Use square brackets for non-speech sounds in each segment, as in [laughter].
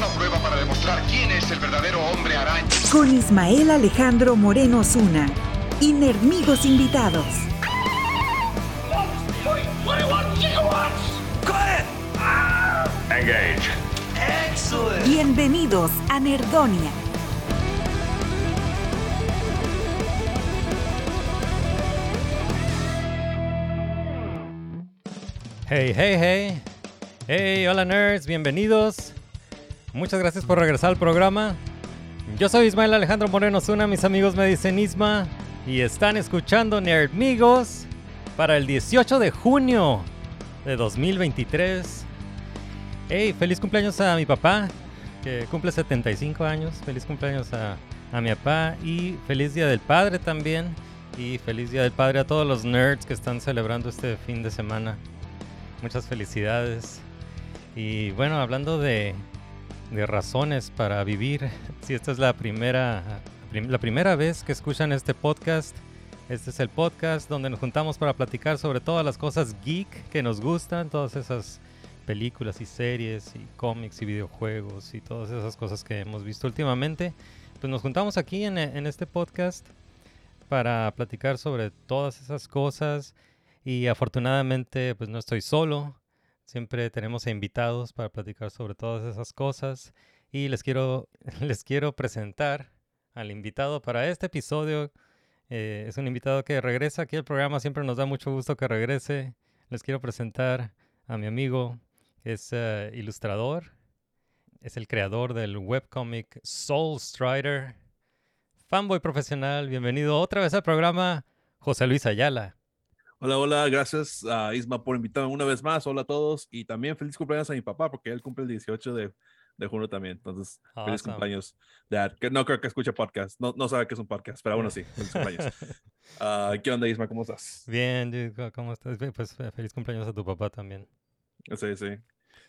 Una prueba para demostrar quién es el verdadero hombre araña. Con Ismael Alejandro Moreno Zuna. Y Nerdmigos invitados. Engage. Bienvenidos a Nerdonia. Hey, hey, hey. Hey, hola nerds, bienvenidos. Muchas gracias por regresar al programa. Yo soy Ismael Alejandro Moreno Zuna, mis amigos me dicen Isma. Y están escuchando Nerdmigos para el 18 de junio de 2023. Hey, feliz cumpleaños a mi papá, que cumple 75 años. Feliz cumpleaños a, a mi papá y feliz Día del Padre también. Y feliz Día del Padre a todos los nerds que están celebrando este fin de semana. Muchas felicidades. Y bueno, hablando de, de razones para vivir, [laughs] si esta es la primera, prim- la primera vez que escuchan este podcast, este es el podcast donde nos juntamos para platicar sobre todas las cosas geek que nos gustan, todas esas películas y series y cómics y videojuegos y todas esas cosas que hemos visto últimamente. Pues nos juntamos aquí en, en este podcast para platicar sobre todas esas cosas y afortunadamente pues no estoy solo. Siempre tenemos invitados para platicar sobre todas esas cosas y les quiero [laughs] les quiero presentar al invitado para este episodio. Eh, es un invitado que regresa aquí al programa, siempre nos da mucho gusto que regrese. Les quiero presentar a mi amigo, que es eh, ilustrador, es el creador del webcomic Soul Strider, fanboy profesional. Bienvenido otra vez al programa, José Luis Ayala. Hola, hola, gracias a Isma por invitarme una vez más. Hola a todos y también feliz cumpleaños a mi papá porque él cumple el 18 de, de junio también. Entonces, feliz cumpleaños, Dad. Que no creo que escuche podcast. No, no sabe que es un podcast, pero bueno, sí, feliz cumpleaños. [laughs] Ah, ¿Qué onda, Isma? ¿Cómo estás? Bien, dude, ¿cómo estás? Pues eh, feliz cumpleaños a tu papá también. Sí, sí.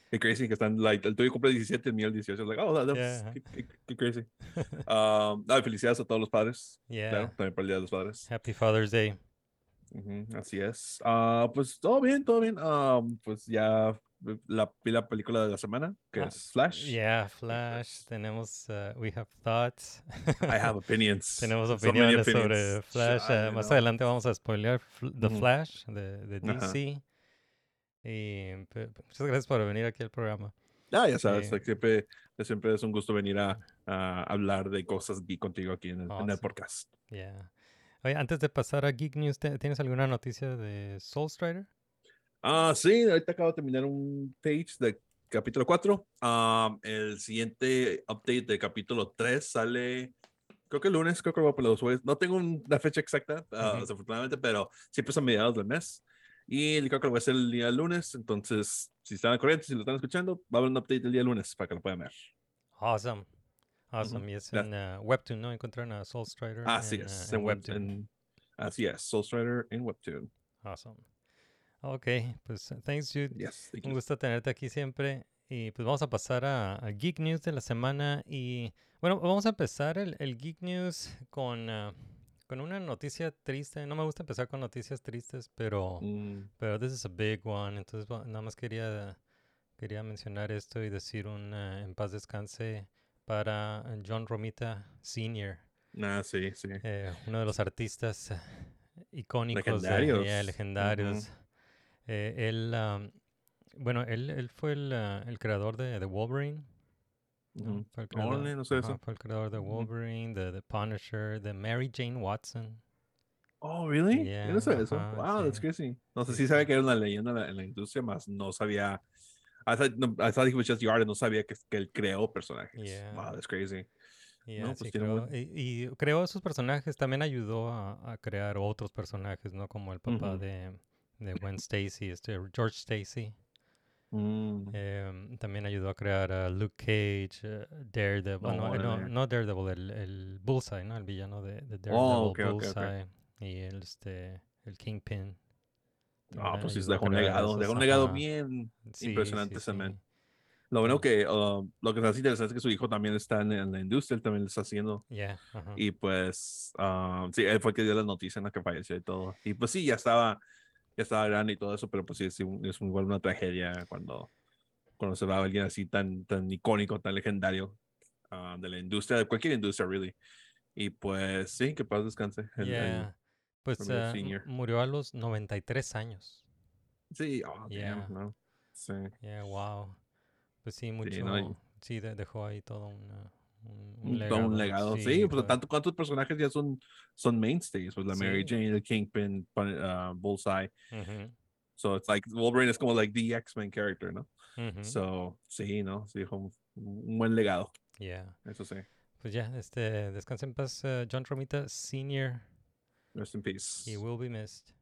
Qué crazy que están, like, el tuyo cumple el 17, el mío el 18. Like, oh, that- that's- Yeah. qué, qué- qué crazy. Ah, felicidades a todos los padres. Yeah. Claro, también por el Día de los Padres. Happy Father's Day. Así es. Ah, pues todo bien, todo bien. Ah, pues ya la, vi la película de la semana, que Ah, es Flash. Yeah, Flash. Tenemos, uh, we have thoughts. I have [laughs] opinions. Tenemos So opiniones sobre. Flash. Eh, más adelante vamos a spoilear The. Flash de, de. DC. Y muchas gracias por venir aquí al programa. Ah, ya sabes, Sí. like, siempre, siempre es un gusto venir a, a hablar de cosas geek contigo aquí en el, en el podcast. Yeah. Oye, antes de pasar a Geek News, ¿te- ¿tienes alguna noticia de Soul Strider? Ah, sí, ahorita acabo de terminar un page de capítulo 4. Ah, el siguiente update de capítulo 3 sale, creo que el lunes, creo que va por los jueves. No tengo una fecha exacta, ah, Ujú. desafortunadamente, pero siempre son mediados del mes. Y creo que lo voy a hacer el día lunes. Entonces, si están al corriente, si lo están escuchando, va a haber un update el día lunes para que lo puedan ver. Awesome. Awesome. Y es en uh, Webtoon, ¿no? Encontraron a Soul Strider. Así en, es. uh, en en Web- Webtoon. en- así es. Soul Strider en Webtoon. Awesome. Ok, pues uh, thanks, Jude. Yes. thank Un gusto tenerte aquí siempre. Y pues vamos a pasar a, a Geek News de la semana. Y bueno, vamos a empezar el, el Geek News con, ah, con una noticia triste. No me gusta empezar con noticias tristes, pero, Mm, pero this is a big one. Entonces nada más quería, quería mencionar esto y decir un ah, en paz descanse para John Romita Sr., ah, sí, sí. eh, uno de los artistas icónicos, de- Legendarios. Ujú. legendarios. Eh, él, am, bueno, él, él fue el, ah, el creador de, de Wolverine. Fue el creador, Órale, no sé eso. fue el creador de. Wolverine, de The Punisher, de Mary Jane Watson. Oh, really? Yo Yeah, no sabía eso. Wow, that's sí. crazy. No sé si sí. que era una leyenda en la, en la industria, más no sabía. I thought, no, I thought he was just artist, no sabía que, que él creó personajes. Yeah. Wow, that's crazy. Yeah, No, pues buen- y, y creó esos personajes, también ayudó a, a crear otros personajes, ¿no? Como el papá de, de Gwen Stacy, este George Stacy. Mm. Em, también ayudó a crear a Luke Cage, eh, Daredevil, Oh, no, eh, no, órale. no Daredevil, el, el Bullseye, ¿no? El villano de, de Daredevil, Oh, ok, ok, ok. Bullseye y el, este, el Kingpin. Ah, También pues sí, dejó un legado, dejó un legado bien Sí, impresionante ese sí. man. Lo bueno que, uh, lo que es interesante es que su hijo también está en, en la industria, él también lo está haciendo. Yeah, ajá. Y pues, ah, sí, él fue el que dio la noticia en la que falleció y todo. Y pues sí, ya estaba, ya estaba grande y todo eso, pero pues sí, sí, es igual una tragedia cuando, cuando se va a alguien así tan, tan icónico, tan legendario ah, de la industria, de cualquier industria, really. Y pues sí, que paz descanse. el- el- Yeah. Pues Senior. murió a los 93 años. sí, oh, damn, Yeah. no. Sí. Yeah, wow. Pues sí, mucho. no, y- Sí, de- dejó ahí todo una- un, un todo un legado. Sí, pues todo- tanto cuántos personajes ya son, son mainstays, pues la Mary Sí. Jane, el Kingpin, ah, Bullseye. Ujú, So it's like Wolverine es como like the X-Men character, ¿no? ujú, So, sí, ¿no? Sí, dejó un, un buen legado, yeah. eso sí. Pues ya, este, descansa en paz, eh, John Romita Sr. Rest in peace. He will be missed.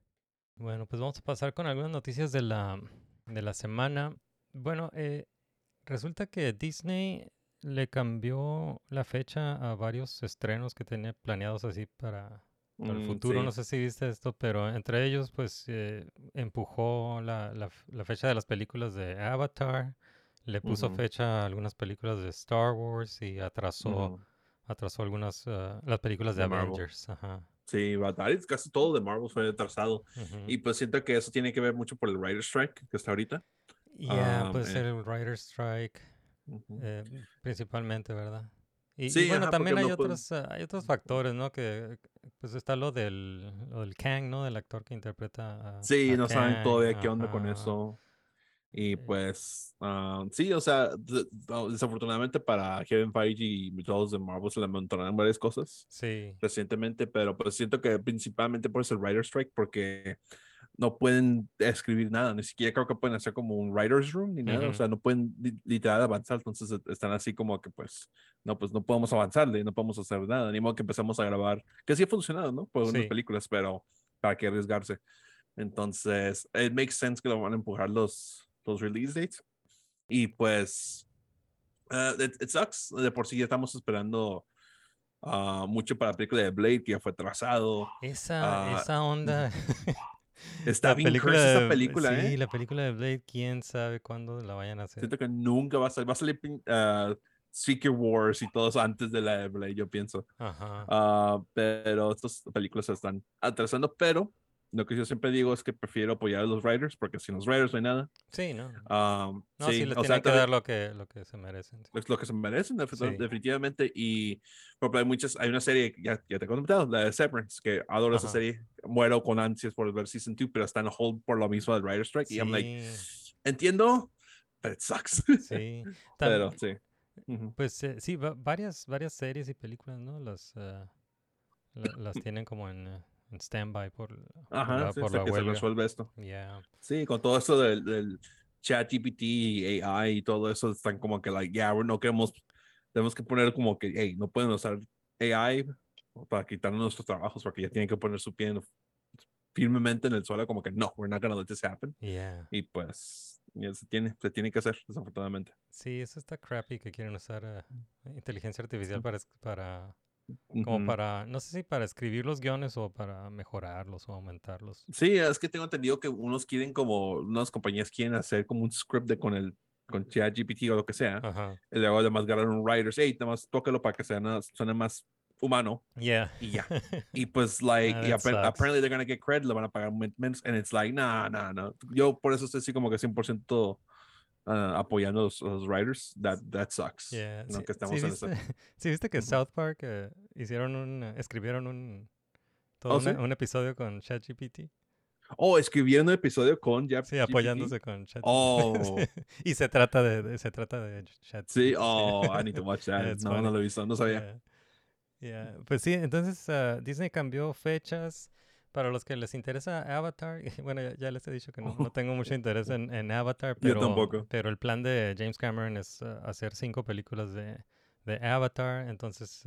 Bueno, pues vamos a pasar con algunas noticias de la, de la semana. Bueno, eh, resulta que Disney le cambió la fecha a varios estrenos que tenía planeados así para, para el Mm, futuro. sí. No sé si viste esto, pero entre ellos, pues eh, empujó la, la fecha de las películas de Avatar, le puso fecha a algunas películas de Star Wars y atrasó, Ujú. atrasó algunas ah, las películas de, De Marvel. Avengers. Ajá. Sí, Batman, casi todo de Marvel fue atrasado. ujú. Y pues siento que eso tiene que ver mucho por el Writer Strike que está ahorita. Ya, Ah, puede eh. ser el Writer's Strike, eh, principalmente, ¿verdad? Y, y Sí, bueno, ajá, también hay no otros, ah, hay otros factores, ¿no? Que pues está lo del, lo del Kang, ¿no? Del actor que interpreta a, Sí, a no saben todavía qué onda con eso. Y pues, ah, sí, o sea, desafortunadamente para Kevin Feige y todos de Marvel se le montaron varias cosas Sí, recientemente, pero pues siento que principalmente por ese Writer Strike, porque no pueden escribir nada, ni siquiera creo que pueden hacer como un Writer's Room ni nada, o Ujú. sea, no pueden li- literal avanzar, entonces e- están así como que pues, no, pues no podemos avanzarle, no podemos hacer nada, ni modo que empezamos a grabar, que sí ha funcionado, ¿no? Por unas Sí. películas, pero para qué arriesgarse. Entonces, it makes sense que lo van a empujar los, los release dates. Y pues, uh, it, it sucks. De por sí ya estamos esperando ah, mucho para la película de Blade, que ya fue trazado. esa, Ah, esa onda. [laughs] Está la bien película cursed esa de- película, sí, ¿eh? la película de Blade, quién sabe cuándo la vayan a hacer. Siento que nunca va a salir. Va a salir Secret Wars y todo eso antes de la de Blade, yo pienso. Ajá. Ah, pero estas películas se están atrasando, pero lo que yo siempre digo es que prefiero apoyar a los writers, porque sin los writers no hay nada. Sí, ¿no? Um, No, sí, sí, les o sea, que dar lo que, lo que se merecen. sí. es lo que se merecen defi- Sí. definitivamente y por hay muchas hay una serie ya, ya te he comentado la de Severance que adoro esa Ajá. serie muero con ansias por ver season 2 pero está en hold por lo mismo del writer strike y I'm like entiendo but it sucks sí. [laughs] pero sí. Pues eh, sí, va- varias, varias series y películas, ¿no? Las, eh, la- las tienen como en, eh, en stand-by por, ajá sí, por hasta la que se resuelve esto Yeah. sí con todo esto del, del chat GPT AI y todo eso están como que like ya no queremos tenemos que poner como que hey no pueden usar AI para quitarnos nuestros trabajos porque ya tienen que poner su pie en- firmemente en el suelo como que no, we're not gonna let this happen. Yeah. Y pues se tiene, se tiene que hacer, desafortunadamente. Sí, eso está crappy que quieren usar eh, inteligencia artificial para, para, como Ujú. para, no sé si para escribir los guiones o para mejorarlos o aumentarlos. Sí, es que tengo entendido que unos quieren como, unas compañías quieren hacer como un script de con el con ChatGPT o lo que sea. Ajá. Y luego además agarrar un writers, hey, nada más tócalo para que sea nada- suene más humano Yeah. y ya. [laughs] Y pues, like, Ah, y sucks. apparently they're gonna get credit, le van a pagar men- menos, and it's like, nah, nah, no. Yo por eso estoy así como que 100% ah, apoyando a los, writers. That, that sucks. Yeah, No, sí- que estamos sí en viste, esa- [laughs] sí viste que. South Park eh, hicieron un, eh, escribieron un, todo ¿Oh, un, sí? un episodio con ChatGPT. Oh, escribieron un episodio con ya. Sí, apoyándose con ChatGPT. Oh. [laughs] y se trata de, de- se trata de ChatGPT. Sí, oh, I need to watch [laughs] that. Yeah, no, no lo he visto, no sabía. Yeah. Yeah. Pues sí, entonces ah, Disney cambió fechas. Para los que les interesa Avatar, [laughs] bueno, ya, ya les he dicho que no, no [laughs] tengo mucho interés en, en Avatar, Yo pero, tampoco. pero el plan de James Cameron es ah, hacer cinco películas de, de Avatar, entonces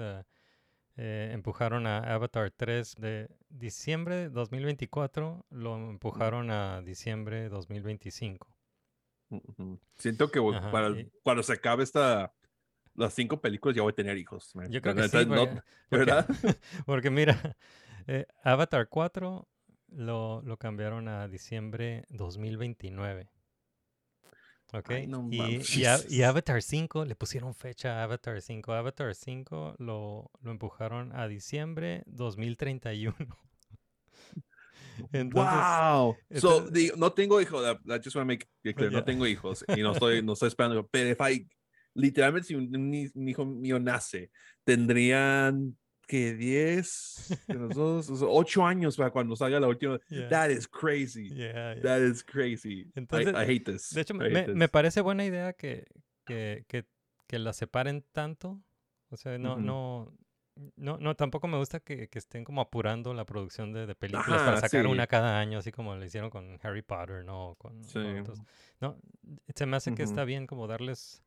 eh, empujaron a Avatar 3 de diciembre de 2024, lo empujaron a diciembre de 2025. Ujú. Siento que Ajá, para, y- cuando se acabe esta, las cinco películas ya voy a tener hijos. man. Yo creo que sí, no- porque- [laughs] ¿verdad? Porque mira, eh, Avatar 4 lo, lo cambiaron a diciembre 2029. ¿Ok? Ay, no y, y, A- y [laughs] Avatar 5 le pusieron fecha a Avatar 5. Avatar 5 lo, lo empujaron a diciembre 2031. [laughs] Entonces, wow. So, digo, no tengo hijos. I just want to make it clear. Ya. No tengo hijos y no estoy, no estoy esperando. Pero if I, literalmente, si un, un hijo mío nace, tendrían que 10, que los dos, o sea, 8 años para cuando salga la última. [laughs] Yeah. That is crazy. yeah, yeah. That is crazy. I- Entonces, I, hate this. De hecho, me, parece buena idea que, que, que, que la separen tanto. O sea, no, no, no, no, tampoco me gusta que, que estén como apurando la producción de, de películas Ajá, para sacar sí. una cada año, así como lo hicieron con Harry Potter, ¿no? Con, Sí. con. No, se me hace que está bien como darles,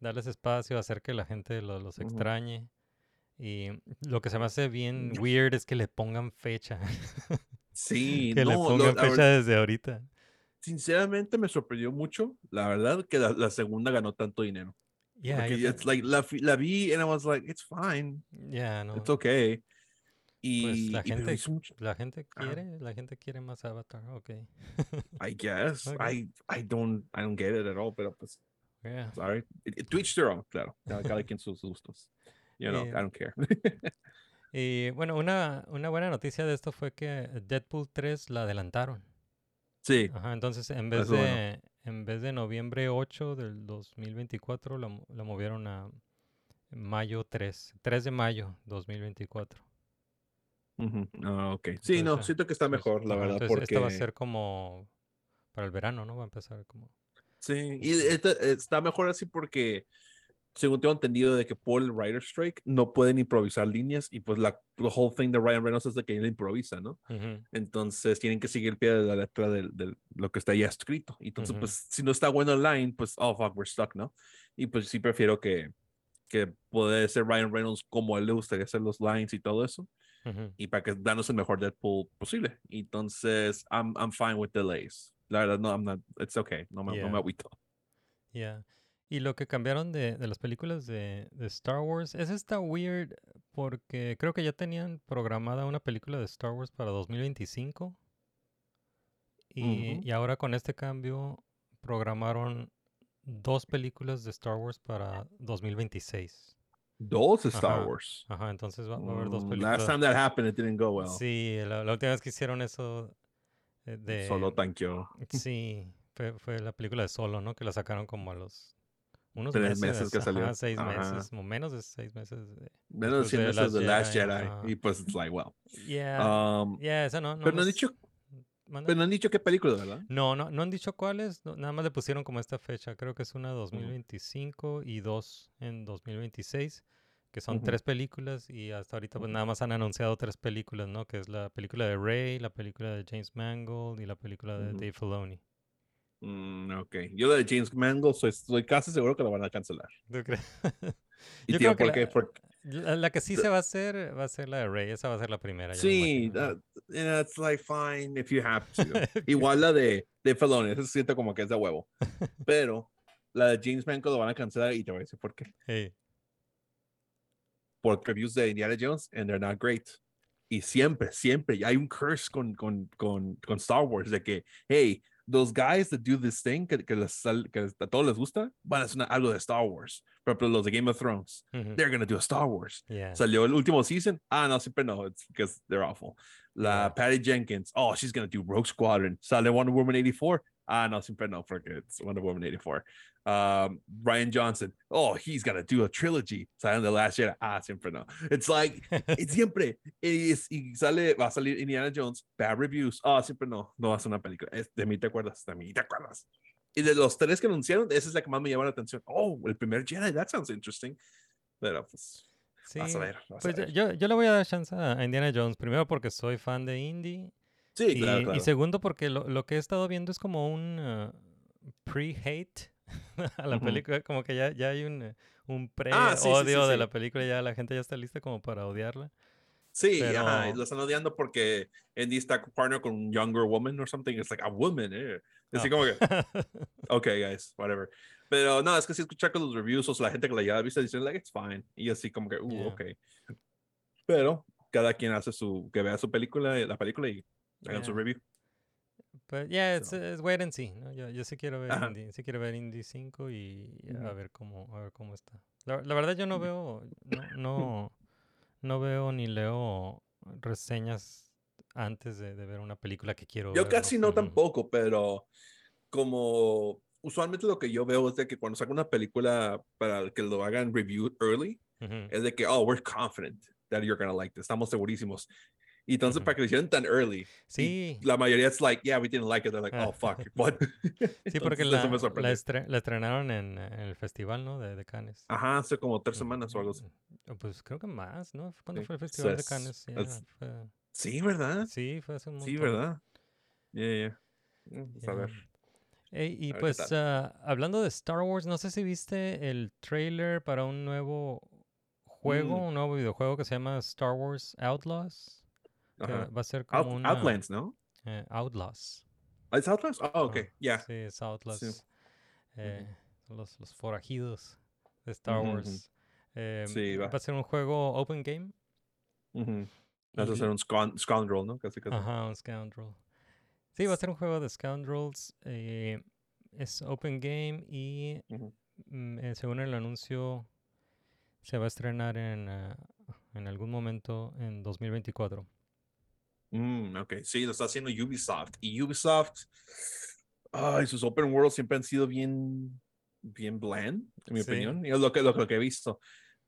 darles espacio, hacer que la gente lo- los extrañe. Y lo que se me hace bien weird es que le pongan fecha. [laughs] Sí, que le no, pongan lo- fecha ver- desde ahorita. sinceramente me sorprendió mucho, la verdad, que la, la segunda ganó tanto dinero. Yeah, Porque it's like, la, la vi and I was like, it's fine, yeah, no. it's okay. Y, Pues la y- gente, la gente quiere, la gente quiere más Avatar, ok. I guess, Okay. I, I don't, I don't get it at all, pero pues, Yeah. sorry. Each their own, claro. Cada, cada quien sus gustos. You know, Eh, I don't care. [laughs] Y bueno, una, una buena noticia de esto fue que Deadpool 3 la adelantaron. sí, Ajá, entonces en vez de bueno. en vez de noviembre 8 del 2024 la, la movieron a mayo 3, 3 de mayo 2024. ujú, ah, ok. Sí, no, Entonces, siento que está Entonces, mejor, la ajá, verdad, entonces porque... esta va a ser como para el verano, ¿no? Va a empezar como Sí, y esta- está mejor así porque, según tengo entendido, de que por el writer strike no pueden improvisar líneas y pues la the whole thing de Ryan Reynolds es de que él improvisa, ¿no? Ujú, Entonces tienen que seguir el pie de la letra de lo que está ya escrito. Entonces, Ujú. pues si no está bueno el line, pues, oh, fuck, we're stuck, ¿no? Y pues sí prefiero que, que puede ser Ryan Reynolds como él le gustaría hacer los lines y todo eso. ujú. Y para que danos el mejor Deadpool posible. Entonces, I'm, I'm fine with delays. La verdad, no, I'm not, it's okay. No me, no Yeah. me agüito. Ya. Y lo que cambiaron de, de las películas de, de Star Wars, es está weird porque creo que ya tenían programada una película de Star Wars para 2025. Y, y ahora con este cambio programaron dos películas de Star Wars para 2026. Dos Star Ajá. Wars. Ajá, entonces va, va a haber dos Mm, películas. Last time that happened, it didn't go well. Sí, la, la última vez que hicieron eso de... Solo tanqueó. Sí, fue, fue la película de Solo, ¿no? Que la sacaron como a los unos Tres meses que ajá, salió. seis Ajá. meses, o menos de seis meses. de- Menos de 100 después de meses de Last Jedi. ajá. Y pues, it's like, well. Yeah, Um, yeah, esa no. no pero no han dicho, pero no han dicho qué película, ¿verdad? No, no, no han dicho cuáles, no, nada más le pusieron como esta fecha. Creo que es una 2025 y dos en 2026, que son tres películas y hasta ahorita pues nada más han anunciado tres películas, ¿no? Que es la película de Ray, la película de James Mangold y la película de. Dave Filoni. Mm, ok. Yo la de James Mangold soy, soy casi seguro que la van a cancelar. ¿Tú crees? [laughs] Y Yo tío, creo que ¿por qué? la- Porque La, la que sí se va a hacer va a ser la de Ray, esa va a ser la primera. sí, it's like fine if you have to. [laughs] Igual la de, de eso siento como que es de huevo. [laughs] Pero la de James Mangold la van a cancelar y te voy a decir por qué. Hey, por reviews de Indiana Jones and they're not great. Y siempre, siempre hay un curse con, con, con, con Star Wars de que, hey, those guys that do this thing que, que, les que a todos les gusta, van a hacer una- algo de Star Wars. Por ejemplo, los de Game of Thrones, ujú, they're gonna do a Star Wars. yeah. Salió el último season. Ah, no, siempre no. It's because they're awful. La Yeah. Patty Jenkins. Oh, she's going to do Rogue Squadron. Sale Wonder Woman 84. Ah, no, siempre no, porque it's Wonder Woman 84. Um, Ryan Johnson. Oh, he's going to do a trilogy. Sale The Last Jedi. Ah, siempre no. It's like, [laughs] it's siempre. Es, y sale, va a salir Indiana Jones. Bad reviews. Ah, siempre no. No a ser una película. Es, de mí te acuerdas. De mí te acuerdas. Y de los tres que anunciaron, esa es la que más me llama la atención. Oh, el primer Jedi. That sounds interesting. Pero pues. Sí, Vas a ver, vas a pues yo, ver. yo, yo le voy a dar chance a Indiana Jones, primero porque soy fan de Indy Sí, y, claro, y segundo porque lo, lo que he estado viendo es como un uh, pre-hate [laughs] a la película, como que ya, ya hay un, un Ah, sí, sí, pre-odio sí, de la película, ya la gente ya está lista como para odiarla. Sí, ajá, pero- lo están odiando porque Andy está partner con un younger woman or something. It's like a woman, eh. Así No. como que, [laughs] ok, guys, whatever. Pero no, es que si escuchar con los reviews o sea, la gente que la ya ha visto dicen, like, it's fine. Y así como que, uh, Yeah. ok. Pero cada quien hace su, que vea su película, la película y hagan su Yeah. review. But yeah, it's, So. it's wait and see. ¿no? Yo, yo sí quiero ver Ajá. Indie, sí quiero ver Indie 5 y a ver cómo a ver cómo está. La, la verdad yo no veo no, [laughs] no no veo ni leo reseñas antes de, de ver una película que quiero Yo ver, casi no Ujú. tampoco, pero como usualmente lo que yo veo es de que cuando sacan una película para que lo hagan review early, Ujú. es de que, oh, we're confident that you're gonna like this. Estamos segurísimos. Y entonces, para que lo hicieran tan early, Sí, la mayoría es like, yeah, we didn't like it. They're like, oh, [laughs] fuck, what? sí porque Entonces, la, la, sorprende. estre- la estrenaron en, en el festival, ¿no? De, de Cannes. Ajá, hace como tres semanas o algo así. Mm, Pues creo que más, ¿no? ¿Cuándo Sí. fue el festival de Cannes? Fue- Sí, ¿verdad? Sí, fue hace un Sí, montón. ¿verdad? Yeah, yeah. Mm, pues, A ver. Y A ver qué pues ah, hablando de Star Wars, no sé si viste el trailer para un nuevo juego, Mm. un nuevo videojuego que se llama Star Wars Outlaws. Ajá. va a ser Out- como una Outlands, ¿no? eh, Outlaws. Ah, ¿Es Outlands? Oh, ok, Ah, yeah. Sí, es Outlaws. eh, son los, los forajidos de Star. Wars. Eh, Sí, va. va a ser un juego open game. Ujú. Vas a ser un scoundrel, ¿no? Casi, casi. Ajá, un Scoundrel. Sí, va a ser un juego de Scoundrels. eh, es open game y mm, eh, según el anuncio se va a estrenar en, ah, en algún momento en 2024. Mm, ok, sí, lo está haciendo Ubisoft. Y Ubisoft, ay, sus open world siempre han sido bien, bien bland, en mi Sí. opinión. Y es lo que, lo, lo que he visto.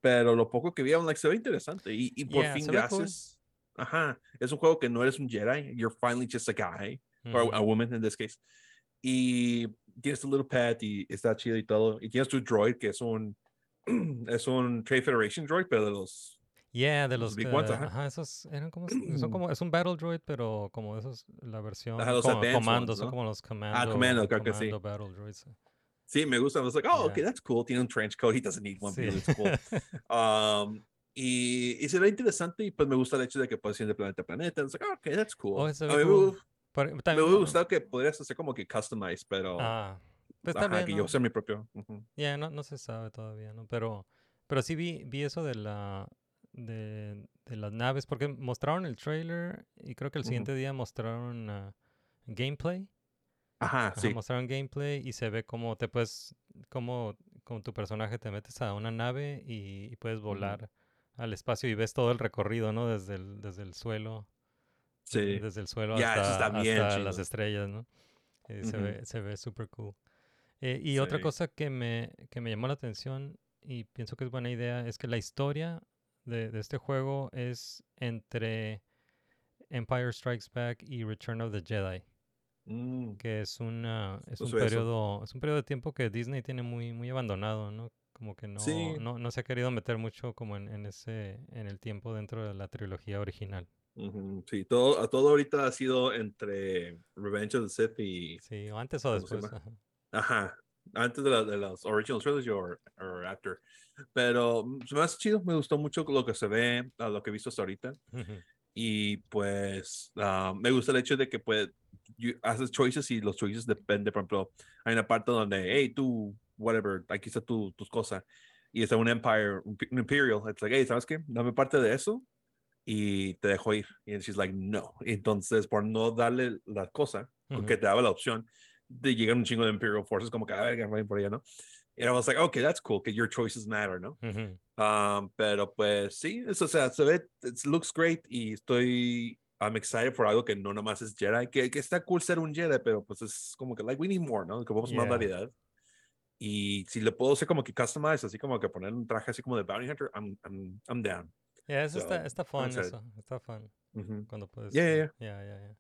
Pero lo poco que vi, like, se ve interesante. Y, y por Yeah, fin, cool. gracias. Ajá, es un juego que no eres un Jedi, you're finally just a guy, or Ujú. a woman in this case. Y tienes tu little pet y está chido y todo. Y tienes tu droid, que es un, [clears throat] es un Trade Federation droid, pero de los Yeah, de los los big ones, ajá. ajá, esos eran como son [clears throat] como es un battle droid, pero como esos la versión Ajá, los como comandos, ones, son ¿no? como los commando, commando, creo que sí. battle droids. Sí, me gusta. I was like, oh, okay, Yeah. that's cool. Tiene un trench coat. He doesn't need one, Sí. but it's cool. [laughs] um, y, y se ve interesante y pues me gusta el hecho de que puedes ir de planeta a planeta. It's like, oh, okay, that's cool. Oh, a mí me, cool. Pero me también- hubiera gustado que podrías hacer como que customize, pero Ah, pues ajá, también que ¿no? yo sea mi propio. ujú. Ya, no, no se sabe todavía, ¿no? Pero, pero sí vi, vi eso de la de, de las naves, porque mostraron el trailer y creo que el siguiente día mostraron ah, gameplay. Ajá, Ajá, sí. mostraron gameplay y se ve cómo te puedes, cómo con tu personaje te metes a una nave y, y puedes volar al espacio y ves todo el recorrido, ¿no? Desde el, desde el suelo. Sí. Desde el suelo eso hasta, hasta las estrellas, ¿no? Eh, se ve, se ve súper cool. Eh, y otra cosa que me, que me llamó la atención y pienso que es buena idea es que la historia de, de este juego es entre Empire Strikes Back y Return of the Jedi, Mm, que es una es un periodo es un periodo de tiempo que Disney tiene muy muy abandonado, ¿no? Como que no, Sí. no, no se ha querido meter mucho como en, en ese en el tiempo dentro de la trilogía original. Sí, todo, a todo ahorita ha sido entre Revenge of the Sith y. Sí, o antes o ¿Cómo se después. ajá. Ajá. Antes de, la, de los original trilogy o after. Pero mm, se me hace chido, me gustó mucho lo que se ve, a lo que he visto hasta ahorita. Ujú. Y pues ah, me gusta el hecho de que pues, you- haces choices y los choices dependen, por ejemplo, hay una parte donde, hey, tú, whatever, aquí está tu, tus cosas. Y está un Empire, un, Imperial. It's like, hey, ¿sabes qué? Dame parte de eso y te dejo ir. Y she's like, no. Entonces, por no darle la cosa, Ujú. que te daba la opción, de llegar un chingo de Imperial Forces, como que, a ver, vayan por allá, ¿no? Y I was like, okay, that's cool, que your choices matter, ¿no? Um, pero pues sí, eso, o sea, se ve, it looks great y estoy, I'm excited por algo que no nomás es Jedi, que, que está cool ser un Jedi, pero pues es como que, like, we need more, ¿no? Que vamos más Yeah. variedad. Y si le puedo hacer como que customize, así como que poner un traje así como de Bounty Hunter, I'm, I'm, I'm down. Yeah, eso está, So, está fun, excited. eso. Está fun. Cuando puedes. Yeah, yeah, yeah, yeah,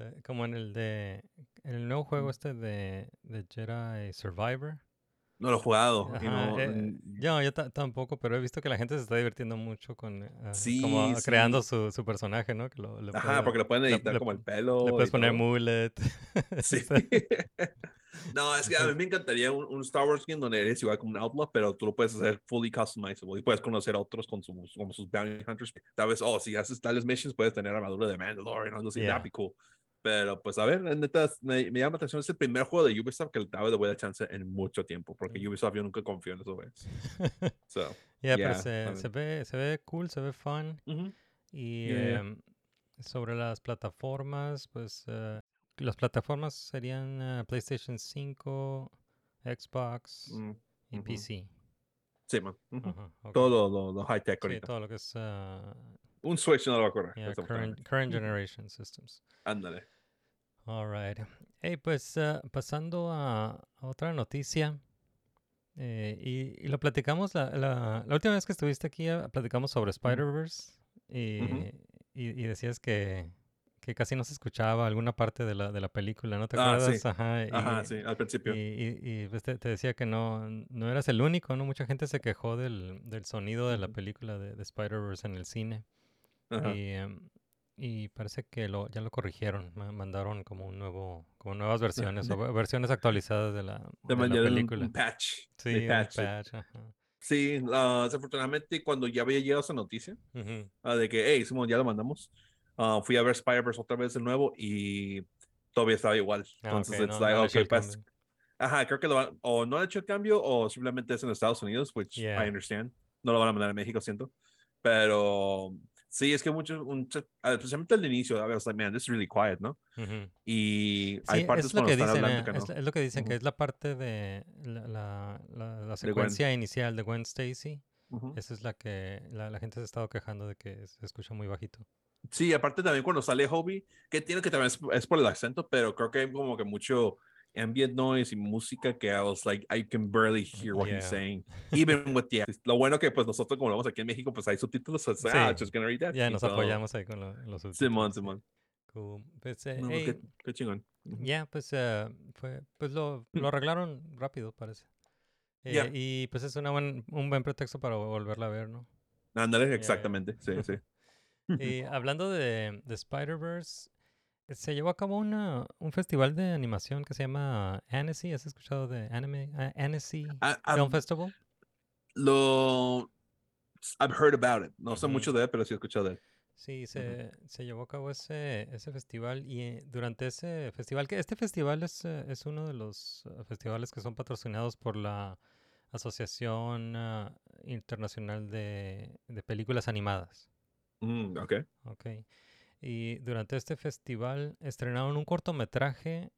yeah. Como en el de. En el nuevo juego este de, de Jedi Survivor. No lo he jugado. Ajá, no, eh, yo, yo ta- tampoco, pero he visto que la gente se está divirtiendo mucho con. ah, Sí, como creando sí. su, su personaje, ¿no? Que lo, le Ajá, puede- porque le pueden editar le como el pelo. Le puedes poner todo. mullet. [laughs] Sí. [laughs] No, es que a mí me encantaría un, un Star Wars game donde eres igual como un outlaw, pero tú lo puedes hacer fully customizable y puedes conocer a otros con sus, como sus bounty hunters. Tal vez, oh, si haces tales missions, puedes tener armadura de Mandalorian o algo así. That'd be cool. Pero pues a ver, neta, me, me llama la atención. Es el primer juego de Ubisoft que le daba de buena chance en mucho tiempo, porque Ubisoft yo nunca confío en esos güeyes. [laughs] So, Yeah, Yeah, pero se, se ve, se ve cool, se ve fun. Y Yeah, em, sobre las plataformas, pues eh, las plataformas serían eh, PlayStation 5, Xbox Mm, y. PC. Sí, man. ok. Todo lo, high tech Sí, ahorita. todo lo que es ah, Un Switch no lo va a correr. yeah, current, current generation systems. Ándale. All right. Hey, pues ah, pasando a, otra noticia. eh, y, y lo platicamos la, la, la última vez que estuviste aquí, ah, platicamos sobre Spider-Verse. Y, y, y decías que, que casi no se escuchaba alguna parte de la, de la película, ¿no te Ah, sí. acuerdas? Ajá. y- Ajá, sí, al principio. Y, y- y, pues, te, te decía que no, no eras el único, ¿no? Mucha gente se quejó del, del sonido de la película de, de Spider-Verse en el cine. Ajá. Y, em, y parece que lo, ya lo corrigieron. ma- Mandaron como un nuevo, como nuevas versiones o ve- versiones actualizadas de la, De de la película. un patch. Sí, un patch. patch, ajá. Sí, ah, desafortunadamente cuando ya había llegado esa noticia Ujú. ah, de que, hey, Simón, ya lo mandamos, ah, fui a ver Spider-Verse otra vez de nuevo y todavía estaba igual. Ah, Entonces, ok, it's no- like, no hizo okay, pues, ajá, creo que lo van, o no han hecho el cambio o simplemente es en Estados Unidos, which Yeah. I understand. No lo van a mandar a México, siento. Pero sí, es que muchos, ah, especialmente al inicio, I was like, man, this is really quiet, ¿no? Ujú. Y Sí, hay partes es lo cuando que están dicen, hablando eh, que no. es lo que dicen, que Ujú. es la parte de la, la, la- la secuencia inicial de Gwen Stacy. Ujú. Esa es la que la, gente se ha estado quejando de que se escucha muy bajito. Sí, aparte también cuando sale Hobie, que tiene que también es, es por el acento, pero creo que hay como que mucho ambient noise y música que I was like, I can barely hear what he's Yeah. saying, [laughs] even with the Lo bueno que pues nosotros como lo vemos aquí en México, pues hay subtítulos, like, ah, Sí. just gonna read that. Ya nos apoyamos ahí con lo- los subtítulos. Simón, sí. Simón. Cool. Pues, eh, No, pues, hey, qué, qué chingón. Ya, pues, eh, fue, pues lo, lo arreglaron rápido, parece. Eh. Y pues es una buen, un buen pretexto para volverla a ver, ¿no? Ándale, ya. exactamente, sí, sí. [laughs] Y [laughs] hablando de, de Spider-Verse, eh, se llevó a cabo una, un festival de animación que se llama Annecy. ¿Has escuchado de Anime? Annecy Ah, Film ah, Festival? lo... I've heard about it. No sé mucho de él, pero sí he escuchado de él. Sí, se, se llevó a cabo ese, ese festival y eh, durante ese festival, que este festival es, eh, es uno de los eh, festivales que son patrocinados por la Asociación ah, Internacional de, de Películas Animadas. Mm, ok. Ok. Y durante este festival estrenaron un cortometraje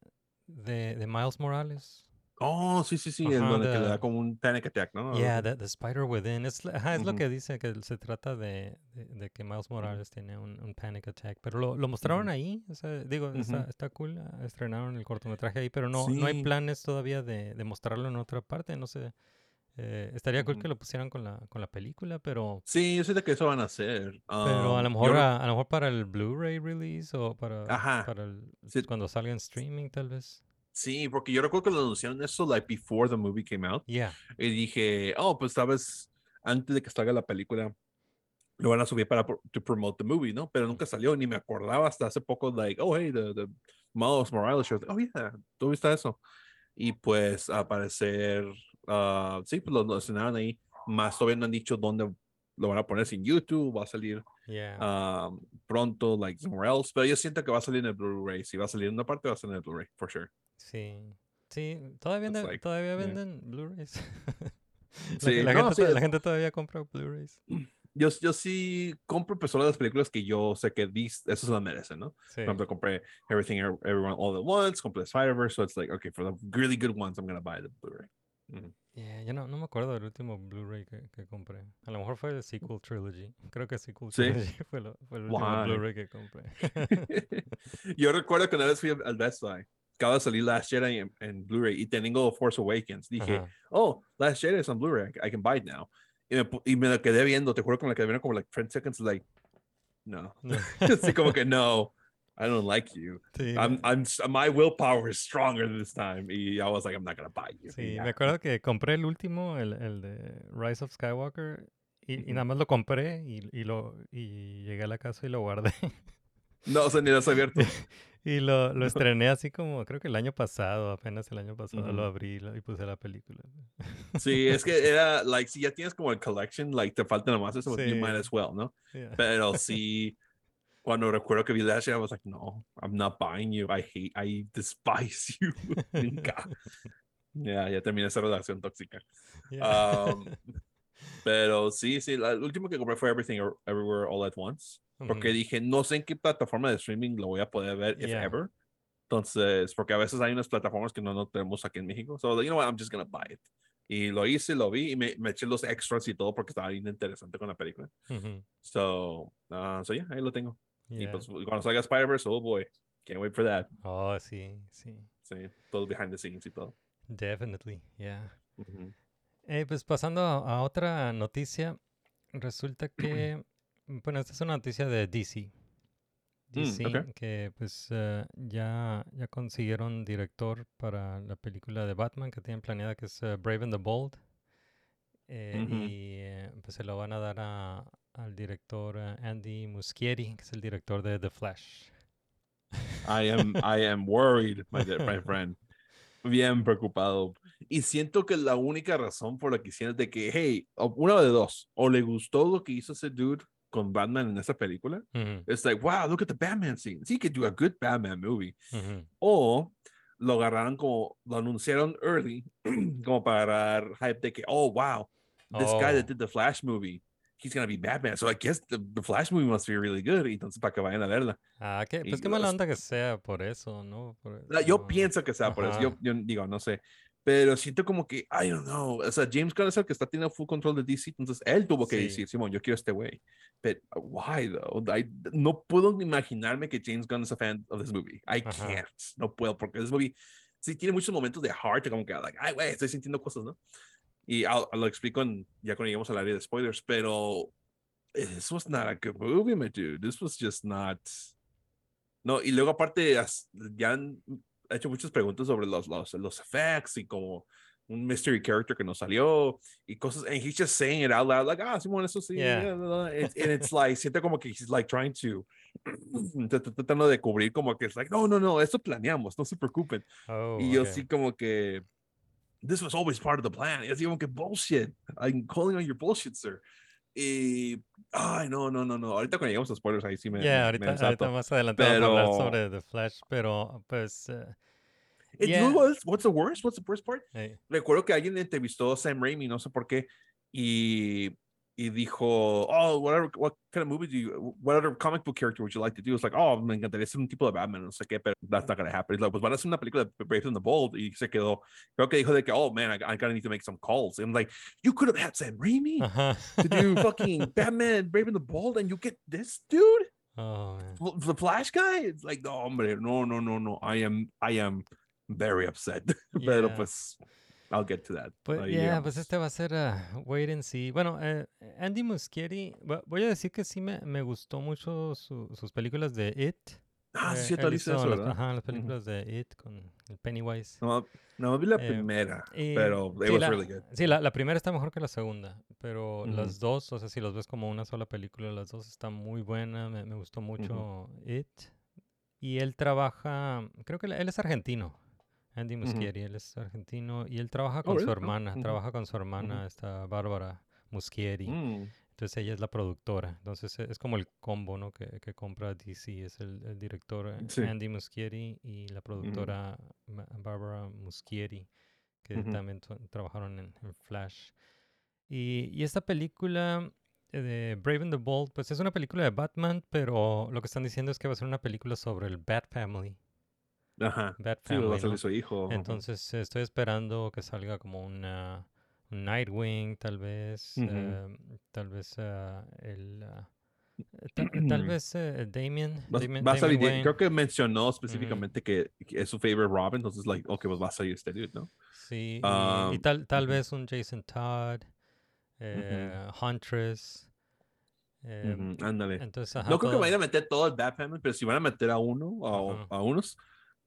de, de Miles Morales. Oh, sí, sí, sí, en donde que le da como un panic attack, ¿no? Yeah, the, the Spider Within. Es, la- ajá, es lo que dice, que se trata de, de, de que Miles Morales tiene un, un panic attack. Pero lo, lo mostraron ahí. o sea, digo, está, está cool. ah, Estrenaron el cortometraje ahí, pero no, no hay planes todavía de, de mostrarlo en otra parte. No sé. Eh, estaría cool que lo pusieran con la, con la película, pero, Sí, yo sé de que eso van a hacer. pero a Um, lo yo mejor re- a, a lo mejor para el Blu-ray release o para, Ajá. para el, Sí. cuando salga en streaming, tal vez. Sí, porque yo recuerdo que lo anunciaron eso like before the movie came out. Yeah. Y dije, oh, pues sabes, antes de que salga la película, lo van a subir para to promote the movie, ¿no? Pero nunca salió, ni me acordaba hasta hace poco, like, oh, hey, the, the Miles Morales show. Oh, yeah, ¿tú viste eso? Y pues, al parecer, ah, sí, pues lo, lo estrenaron ahí. Más todavía no han dicho dónde lo van a poner, si en YouTube, va a salir Yeah. ah, pronto, like, somewhere else. Pero yo siento que va a salir en el Blu-ray. Si va a salir en una parte, va a salir en el Blu-ray, for sure. Sí. Sí, todavía, venden- like, todavía yeah. venden Blu-rays. [laughs] Sí, la, no, gente, sí, to- es- la gente todavía compra Blu-rays. [clears throat] Yo, yo sí compro pues, solo las películas que yo sé que dis, eso se lo merecen, ¿no? Sí. Por ejemplo, compré Everything Ev- Everyone All at Once, compré Spider-Verse, so it's like, okay, for the really good ones, I'm gonna buy the Blu-ray. Yeah, yo no, no me acuerdo del último Blu-ray que, que compré. A lo mejor fue el Sequel Trilogy. Creo que Sequel Sí. Trilogy [laughs] fue, lo- fue el último? Blu-ray que compré. [laughs] yo recuerdo que una vez fui al Best Buy, acaba de salir Last Jedi en, en Blu-ray y tengo Force Awakens. Dije, Ajá. oh, Last Jedi is on Blu-ray, I can buy it now. Y me, y me la quedé viendo, te juro que me la quedé viendo como like 30 seconds, like, no. No. [laughs] Así como que no, I don't like you. Sí, I'm, I'm, my willpower is stronger this time. Y I was like, I'm not gonna buy you. Sí, me acuerdo que compré el último, el, el de Rise of Skywalker, y, nada más lo compré y, y, lo, y llegué a la casa y lo guardé. No, o sea, ni lo has abierto. [laughs] Y lo, lo estrené así como, creo que el año pasado, apenas el año pasado lo abrí y puse la película. Sí, es que era, [laughs] like, si ya tienes como el collection, like, te falta nomás eso, Sí. you might as well, ¿no? Yeah. Pero [laughs] sí, cuando recuerdo que vi shit, I was like, no, I'm not buying you. I hate, I despise [laughs] you. Ya, ya terminé esa relación tóxica. Yeah. Um, [laughs] pero sí, sí, la- el último que compré fue Everything Ev- Everywhere All at Once. Porque Ujú. dije, no sé en qué plataforma de streaming lo voy a poder ver, if Yeah. ever. Entonces, porque a veces hay unas plataformas que no, no tenemos aquí en México. So, you know what, I'm just gonna buy it. Y lo hice, lo vi y me, me eché los extras y todo porque estaba bien interesante con la película. So, uh, so yeah, ahí lo tengo. Y Yeah. pues cuando salga Spider-Verse, oh boy, can't wait for that. Oh, sí, sí. Sí, todo behind the scenes y todo. Definitely, yeah. Ujú. Eh, pues pasando a, a otra noticia, resulta que, [clears throat] bueno, esta es una noticia de DC. DC, ok. que pues eh, ya, ya consiguieron director para la película de Batman que tienen planeada, que es eh, Brave and the Bold. Eh, Ujú. Y eh, pues se lo van a dar a- al director eh, Andy Muschietti, que es el director de The Flash. I am, I am worried, my, dear- my [laughs] friend. Bien preocupado. Y siento que la única razón por la que hicieron es de que, hey, una de dos, o le gustó lo que hizo ese dude con Batman en esa película. Ujú, It's like, wow, look at the Batman scenes. He could do a good Batman movie. ujú. O lo agarraron como, lo anunciaron early, [clears throat] como para dar hype de que, oh, wow, this guy Oh. that did the Flash movie, he's gonna be Batman. So I guess the, the Flash movie must be really good. Entonces para que vayan a verla. Ah, que, pues qué mala onda que sea por eso, ¿no? Por- La- Yo no. pienso que sea por eso. Yo, Ajá. yo digo, no sé. Pero siento como que, I don't know. O sea, James Gunn es el que está teniendo full control de DC. Entonces él tuvo que Sí. decir, Simón, yo quiero este güey. But why though? I, no puedo imaginarme que James Gunn es a fan of this movie. I Ajá. can't. No puedo porque this movie sí tiene muchos momentos de heart, como que, like, ay, güey, estoy sintiendo cosas, ¿no? Y I'll- lo explico en- ya cuando lleguemos al área de spoilers, pero this was not a good movie, my dude. This was just not. No, y luego aparte ya han hecho muchas preguntas sobre los, los, los effects y como un mystery character que no salió y cosas, and he's just saying it out loud, like, ah, Simón, eso sí. Yeah. yeah, blah, blah", and, it's like, siento como que he's like trying to, [clears throat] trat- trat- tratando de cubrir como que es like, no, no, no, eso planeamos, no se preocupen. Oh, y yo ok. sí como que, this was always part of the plan. Y así como que bullshit. I'm calling on your bullshit, sir. Y, ay, no, no, no, no. Ahorita cuando llegamos a spoilers, ahí sí me. Ya, me- me ahorita, ahorita más adelante vamos a hablar Pero- sobre The Flash, pero pues... And you Yeah. know what's, the worst? What's the worst part? eh, Recuerdo que alguien entrevistó a Sam Raimi, no sé por qué, y, y dijo, oh, whatever, what kind of movie do you, what other comic book character would you like to do? It's like, oh, me encantaría ser un tipo de Batman, no sé qué, pero that's not gonna happen. It's like, pues van a hacer una película de Brave and the Bold, y se quedó, creo que dijo de que, oh, man, I, I gotta need to make some calls. And I'm like, you could have had Sam Raimi Ajá. to do fucking [laughs] Batman, Brave and the Bold, and you get this dude? Oh, man. The Flash guy? It's like, no, hombre, no, no, no, no. I am, I am very upset. [laughs] Pero Yeah. pues, I'll get to that. Pues, yeah, pues este va a ser ah, wait and see. Bueno, eh, Andy Muschietti, voy a decir que sí me, me gustó mucho su- sus películas de It. Ah, Eh, sí, él tú dices hizo eso, las, ¿verdad? ajá, las películas de It con el Pennywise. No, no vi la Eh, primera, Y- pero it sí, was la, really good. sí, la, la primera está mejor que la segunda, pero Ujú. las dos, o sea, si los ves como una sola película, las dos están muy buenas, me, me gustó mucho It. Y él trabaja, creo que él- él es argentino, Andy Muschietti, él es argentino y él trabaja con su really? Oh, hermana, trabaja con su hermana, esta Bárbara Muschietti. Mm, Entonces ella es la productora. Entonces e- es como el combo, ¿no? Que, que compra DC. Es el, el director eh, Sí. Andy Muschietti y la productora Ma- Barbara Muschietti, que también trabajaron en, en Flash. Y, y esta película eh, de Brave and the Bold, pues es una película de Batman, pero lo que están diciendo es que va a ser una película sobre el Bat Family. Ajá. Bat Sí, va Family, a salir ¿no? su hijo. Entonces estoy esperando que salga como una, un Nightwing, tal vez, Ujú. eh, tal vez ah, el, ah, eh, ta- eh, tal vez eh, Damien, Va, Damien- va a salir, creo que mencionó específicamente que, que es su favorite Robin, entonces, like, ok, pues va a salir este dude, ¿no? Sí, y, y Ah, tal, tal vez un Jason Todd, eh, Huntress. eh, Ándale. Entonces, ajá, No creo que todo- vayan a meter todo el Batman, pero si van a meter a uno o Ajá. a unos,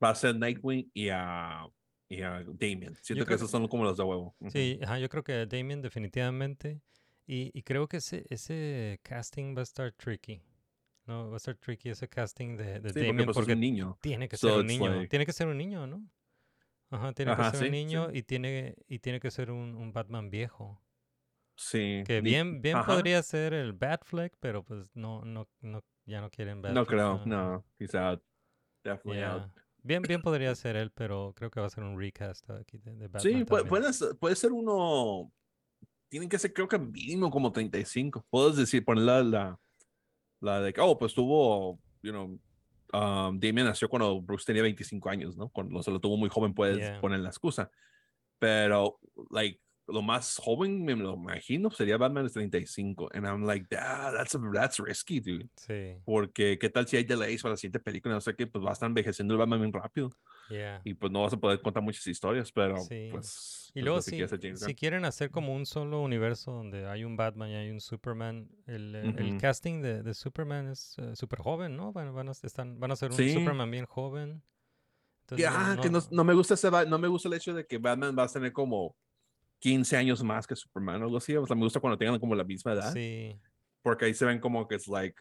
va a ser Nightwing y a, y a Damien. Siento que esos son como los de huevo. Sí, ajá, yo creo que Damien definitivamente. Y, y creo que ese, ese casting va a estar tricky. No, va a estar tricky ese casting de, de Sí, porque Damien pues porque un niño. tiene que So ser un niño. like- Tiene que ser un niño, ¿no? Ajá, tiene Ajá, que ser sí, un sí. niño y tiene y tiene que ser un, un Batman viejo. Sí. Que bien bien ajá. podría ser el Batfleck, pero pues no no no ya no quieren ver. No creo, no. He's out. Definitely out. Bien, bien podría ser él, pero creo que va a ser un recast aquí de, de Batman. Sí, puede, puede ser, puede ser uno. Tienen que ser, creo que mínimo como 35. Puedes decir, poner la, la, la de que, oh, pues tuvo, you know, um, Damien nació cuando Bruce tenía 25 años, ¿no? Cuando se lo tuvo muy joven, puedes Yeah. poner la excusa. Pero, like, lo más joven, me lo imagino, sería Batman de 35. And I'm like, ah, that's, that's risky, dude. Sí, Porque, ¿qué tal si hay delays para la siguiente película? No sé qué, pues va a estar envejeciendo el Batman bien rápido. yeah. Y pues no vas a poder contar muchas historias, pero Sí. pues. Y es luego, si, si quieren hacer como un solo universo donde hay un Batman y hay un Superman, el, el- casting de, de Superman es súper joven, ¿no? Van, van, a, están, van a ser un Sí. Superman bien joven. Entonces, ah, que no, no me gusta ese, no me gusta el hecho de que Batman va a tener como 15 años más que Superman o algo así. O sea, me gusta cuando tengan como la misma edad. Sí, Porque ahí se ven como que es like,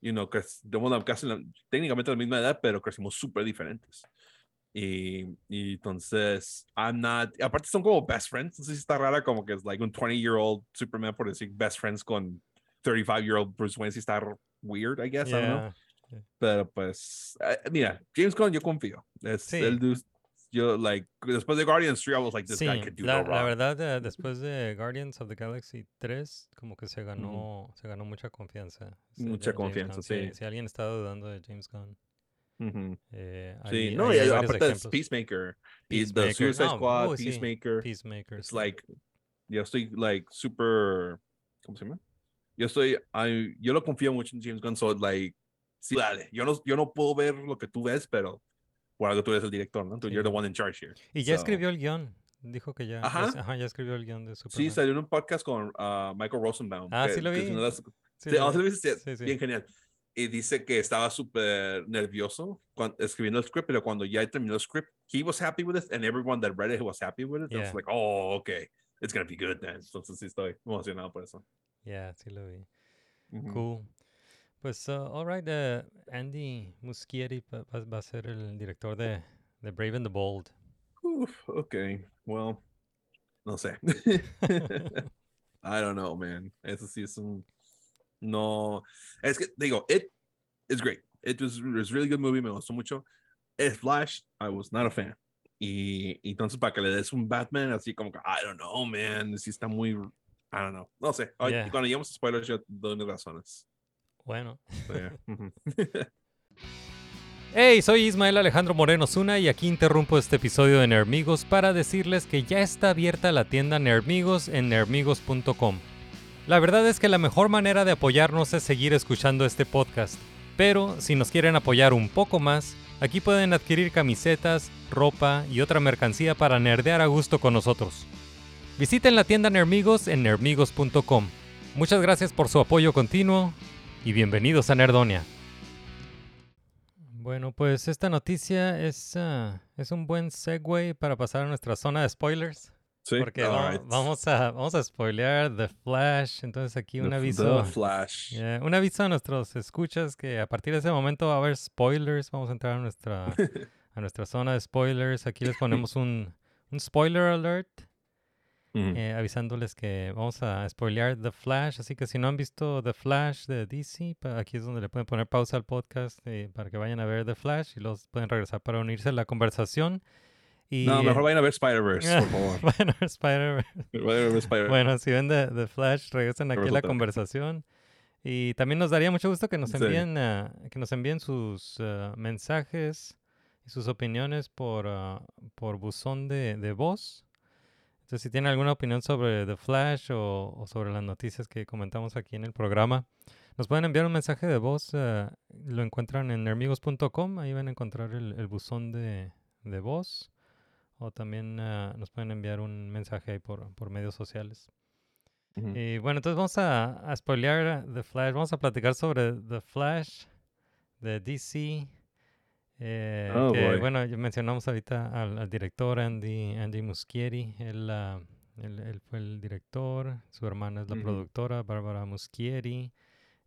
you know, que tenemos casi la- técnicamente la misma edad, pero crecimos súper diferentes. Y, y entonces, I'm not, aparte son como best friends. No sé si está rara como que es like un 20 year old Superman por decir best friends con 35 year old Bruce Wayne. Sí está weird, I guess. I don't know. yeah. Pero pues, eh, mira, James Gunn, yo confío. Es Sí. dude- yo, like, después de Guardians 3, I was like, this Sí, guy could do la, no la wrong. verdad, eh, [laughs] después de Guardians of the Galaxy 3, como que se ganó, se ganó mucha confianza. Mucha confianza, sí. Si, si alguien está dudando de James Gunn. Ujú. eh, Sí, ahí- no, y hay varios aparte es. Peacemaker. Y The Peacemaker, Suicide no, Squad, uy, sí, Peacemaker. Peacemaker. It's sí. like, yo estoy, like, super, ¿cómo se llama? Yo estoy, I- yo lo confío mucho en James Gunn, so, like, sí, dale. Yo no, yo no puedo ver lo que tú ves, pero por algo tú eres el director, ¿no? Tú, You're the Sí. one in charge here. Y ya So, escribió el guion. Dijo que ya, Ajá. es- ajá, ya escribió el guion de Sí, Superman. salió en un podcast con ah, Michael Rosenbaum. Ah, que- sí lo que vi. de las- Sí, Sí, lo ah, vi. sí Sí, sí. bien genial. Y dice que estaba súper nervioso cuando, escribiendo el script, pero cuando ya terminó el script, he was happy with it, and everyone that read it was happy with it. I Yeah. was like, oh, okay, it's gonna be good then. Entonces sí estoy emocionado por eso. Ya, sí lo vi. Ujú. Cool. Pues, uh, all right, uh, Andy Muschietti va, a ser el director de, de Brave and the Bold. Uf, okay, well, no sé. [laughs] [laughs] I don't know, man. Eso sí es un. No. Es que, digo, it is great. It was, it was a really good movie. Me gustó mucho. El Flash, I was not a fan. Y, y entonces, para que le des un Batman, así como que, I don't know, man. Sí está muy. I don't know. No sé. Yeah. Cuando lleguemos a spoilers, yo doy mis razones. Bueno. [laughs] Hey, soy Ismael Alejandro Moreno Zuna y aquí interrumpo este episodio de Nermigos para decirles que ya está abierta la tienda Nermigos en nermigos.com. La verdad es que la mejor manera de apoyarnos es seguir escuchando este podcast, pero si nos quieren apoyar un poco más, aquí pueden adquirir camisetas, ropa y otra mercancía para nerdear a gusto con nosotros. Visiten la tienda Nermigos en nermigos.com. Muchas gracias por su apoyo continuo y bienvenidos a Nerdonia. Bueno, pues esta noticia es, ah, es un buen segue para pasar a nuestra zona de spoilers. Sí, Porque all va- right. vamos, a, vamos a spoilear The Flash. Entonces aquí un The- aviso. The Flash. Yeah, un aviso a nuestros escuchas que a partir de ese momento va a haber spoilers. Vamos a entrar a nuestra, [laughs] a nuestra zona de spoilers. Aquí les ponemos un, un spoiler alert. Eh, avisándoles que vamos a spoilear The Flash. Así que si no han visto The Flash de DC, aquí es donde le pueden poner pausa al podcast eh, para que vayan a ver The Flash y los pueden regresar para unirse a la conversación. Y, No, mejor eh, vayan a ver [laughs] Spider-Verse, por favor. [laughs] [laughs] Vayan a ver Spider-Verse. Bueno, si ven The, The Flash, regresen aquí a la conversación. Y también nos daría mucho gusto que nos Sí. envíen, ah, que nos envíen sus ah, mensajes y sus opiniones por, ah, por buzón de, de voz. Entonces, si tienen alguna opinión sobre The Flash o, o sobre las noticias que comentamos aquí en el programa, nos pueden enviar un mensaje de voz. ah, lo encuentran en nermigos.com. Ahí van a encontrar el, el buzón de, de voz. O también ah, nos pueden enviar un mensaje ahí por, por medios sociales. Ujú. Y bueno, entonces vamos a, a spoilear The Flash. Vamos a platicar sobre The Flash de DC. Eh, Oh, que, bueno, mencionamos ahorita al, al director Andy, Andy Muschietti. Él, ah, él, él fue el director. Su hermana es la productora, Bárbara Muschietti.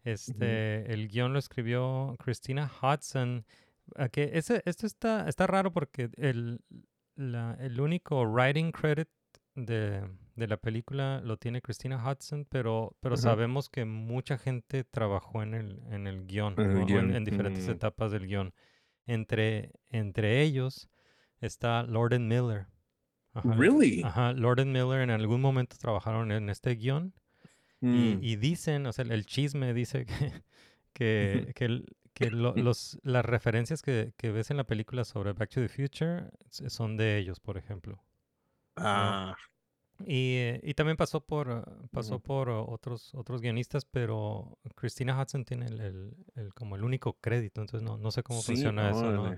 Este, El guion lo escribió Christina Hudson. a que ese, esto está, está raro porque el, la- el único writing credit de, de la película lo tiene Christina Hudson, pero, pero sabemos que mucha gente trabajó en el, en el en, guion, en diferentes mm. etapas del guion. Entre, entre ellos está Lorden Miller. Ajá, Really? Ajá, Lorden Miller en algún momento trabajaron en este guion y, Mm. y dicen, o sea, el, chisme dice que, [laughs] que, [laughs] que, el- que lo- los, las referencias que, que ves en la película sobre Back to the Future son de ellos, por ejemplo. Ah, Y, eh, y también pasó por ah, pasó Ujú. por ah, otros otros guionistas, pero Christina Hudson tiene el, el- el- como el único crédito, entonces no, no sé cómo sí, funciona eso, ¿no?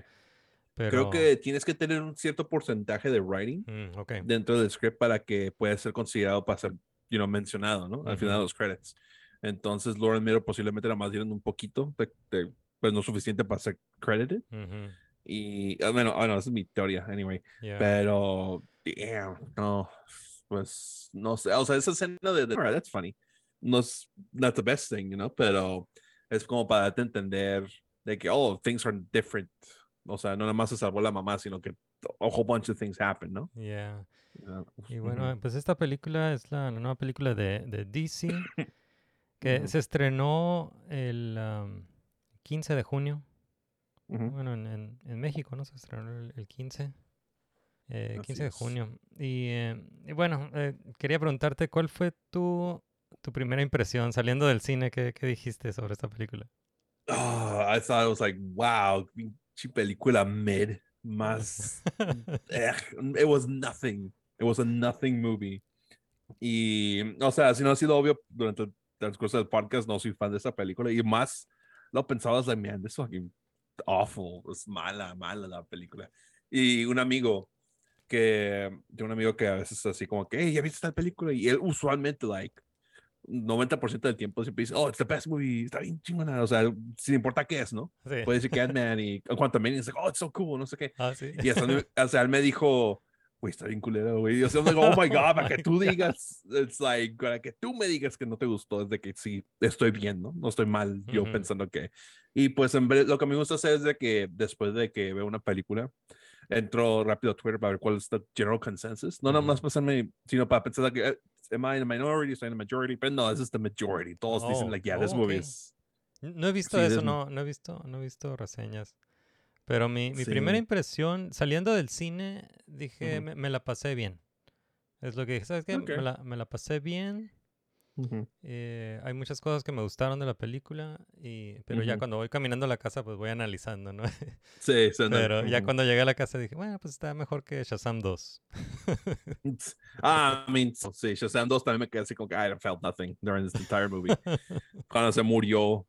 Pero, Creo que tienes que tener un cierto porcentaje de writing Mm, ok. dentro del script para que pueda ser considerado para ser, you know, mencionado, ¿no? Al final de los credits. Entonces, Lauren Miller posiblemente nada más dieron un poquito, de, de- pues no suficiente para ser credited. Ujú, Y, ah, bueno, ah, no, esa es mi teoría, anyway. yeah. Pero, damn, no, pues, no sé, o sea, esa escena de, de alright, that's funny. No es, not the best thing, you know, pero es como para darte entender de que, oh, things are different. O sea, no nada más se salvó la mamá, sino que a whole bunch of things happen, ¿no? yeah. Y bueno, pues esta película es la, la nueva película de, de DC [coughs] que se estrenó el am, 15 de junio. Bueno, en, en, en México, ¿no? Se estrenó el, el 15. Eh, Así 15 de junio. Y, eh, y bueno, eh, quería preguntarte, ¿cuál fue tu, tu primera impresión saliendo del cine? ¿Qué, qué dijiste sobre esta película? Oh, I thought it was like, wow, pinche película mid, más, [laughs] eh, it was nothing. It was a nothing movie. Y, o sea, si no ha sido obvio durante el transcurso del podcast, no soy fan de esa película. Y más lo pensabas, like, man, this is fucking awful. Es mala, mala la película. Y un amigo que, de un amigo que a veces así como que, hey, ¿ya viste esta película? Y él usualmente, like, 90% del tiempo siempre dice, oh, it's the best movie, está bien chingona. O sea, sin importar qué es, ¿no? Sí. Puede decir que [laughs] Ant-Man y Man, es like, oh, it's so cool, no sé qué. Ah, sí. Y hasta, o sea, [laughs] él me dijo, güey, está bien culero, güey. Y yo, like, oh my God, para que tú [laughs] digas, it's like, para que tú me digas que no te gustó, es de que sí, estoy bien, ¿no? No estoy mal yo Ujú. pensando que. Y pues en vez, lo que me gusta hacer es de que después de que veo una película, entro rápido a Twitter para ver cuál es el general consensus. No nada más pensarme, sino para pensar que, eh, am I in a minority, estoy in a majority, pero no, this is the majority. Todos dicen, Oh, like, yeah, this oh, movie ok. is. No he visto Sí, eso, es- no, no he visto, no he visto reseñas. Pero mi, mi primera Sí. impresión, saliendo del cine, dije, Ujú. me, me la pasé bien. Es lo que dije, ¿sabes qué? Ok. Me, la, me la pasé bien. Eh, hay muchas cosas que me gustaron de la película, y, pero ya Ujú. cuando voy caminando a la casa, pues voy analizando, ¿no? [laughs] Sí, pero ya cuando llegué a la casa dije, bueno, pues está mejor que Shazam 2. [laughs] Ah, I mean, sí, Shazam 2 también me quedé así como que I felt nothing during this entire movie. [laughs] Cuando se murió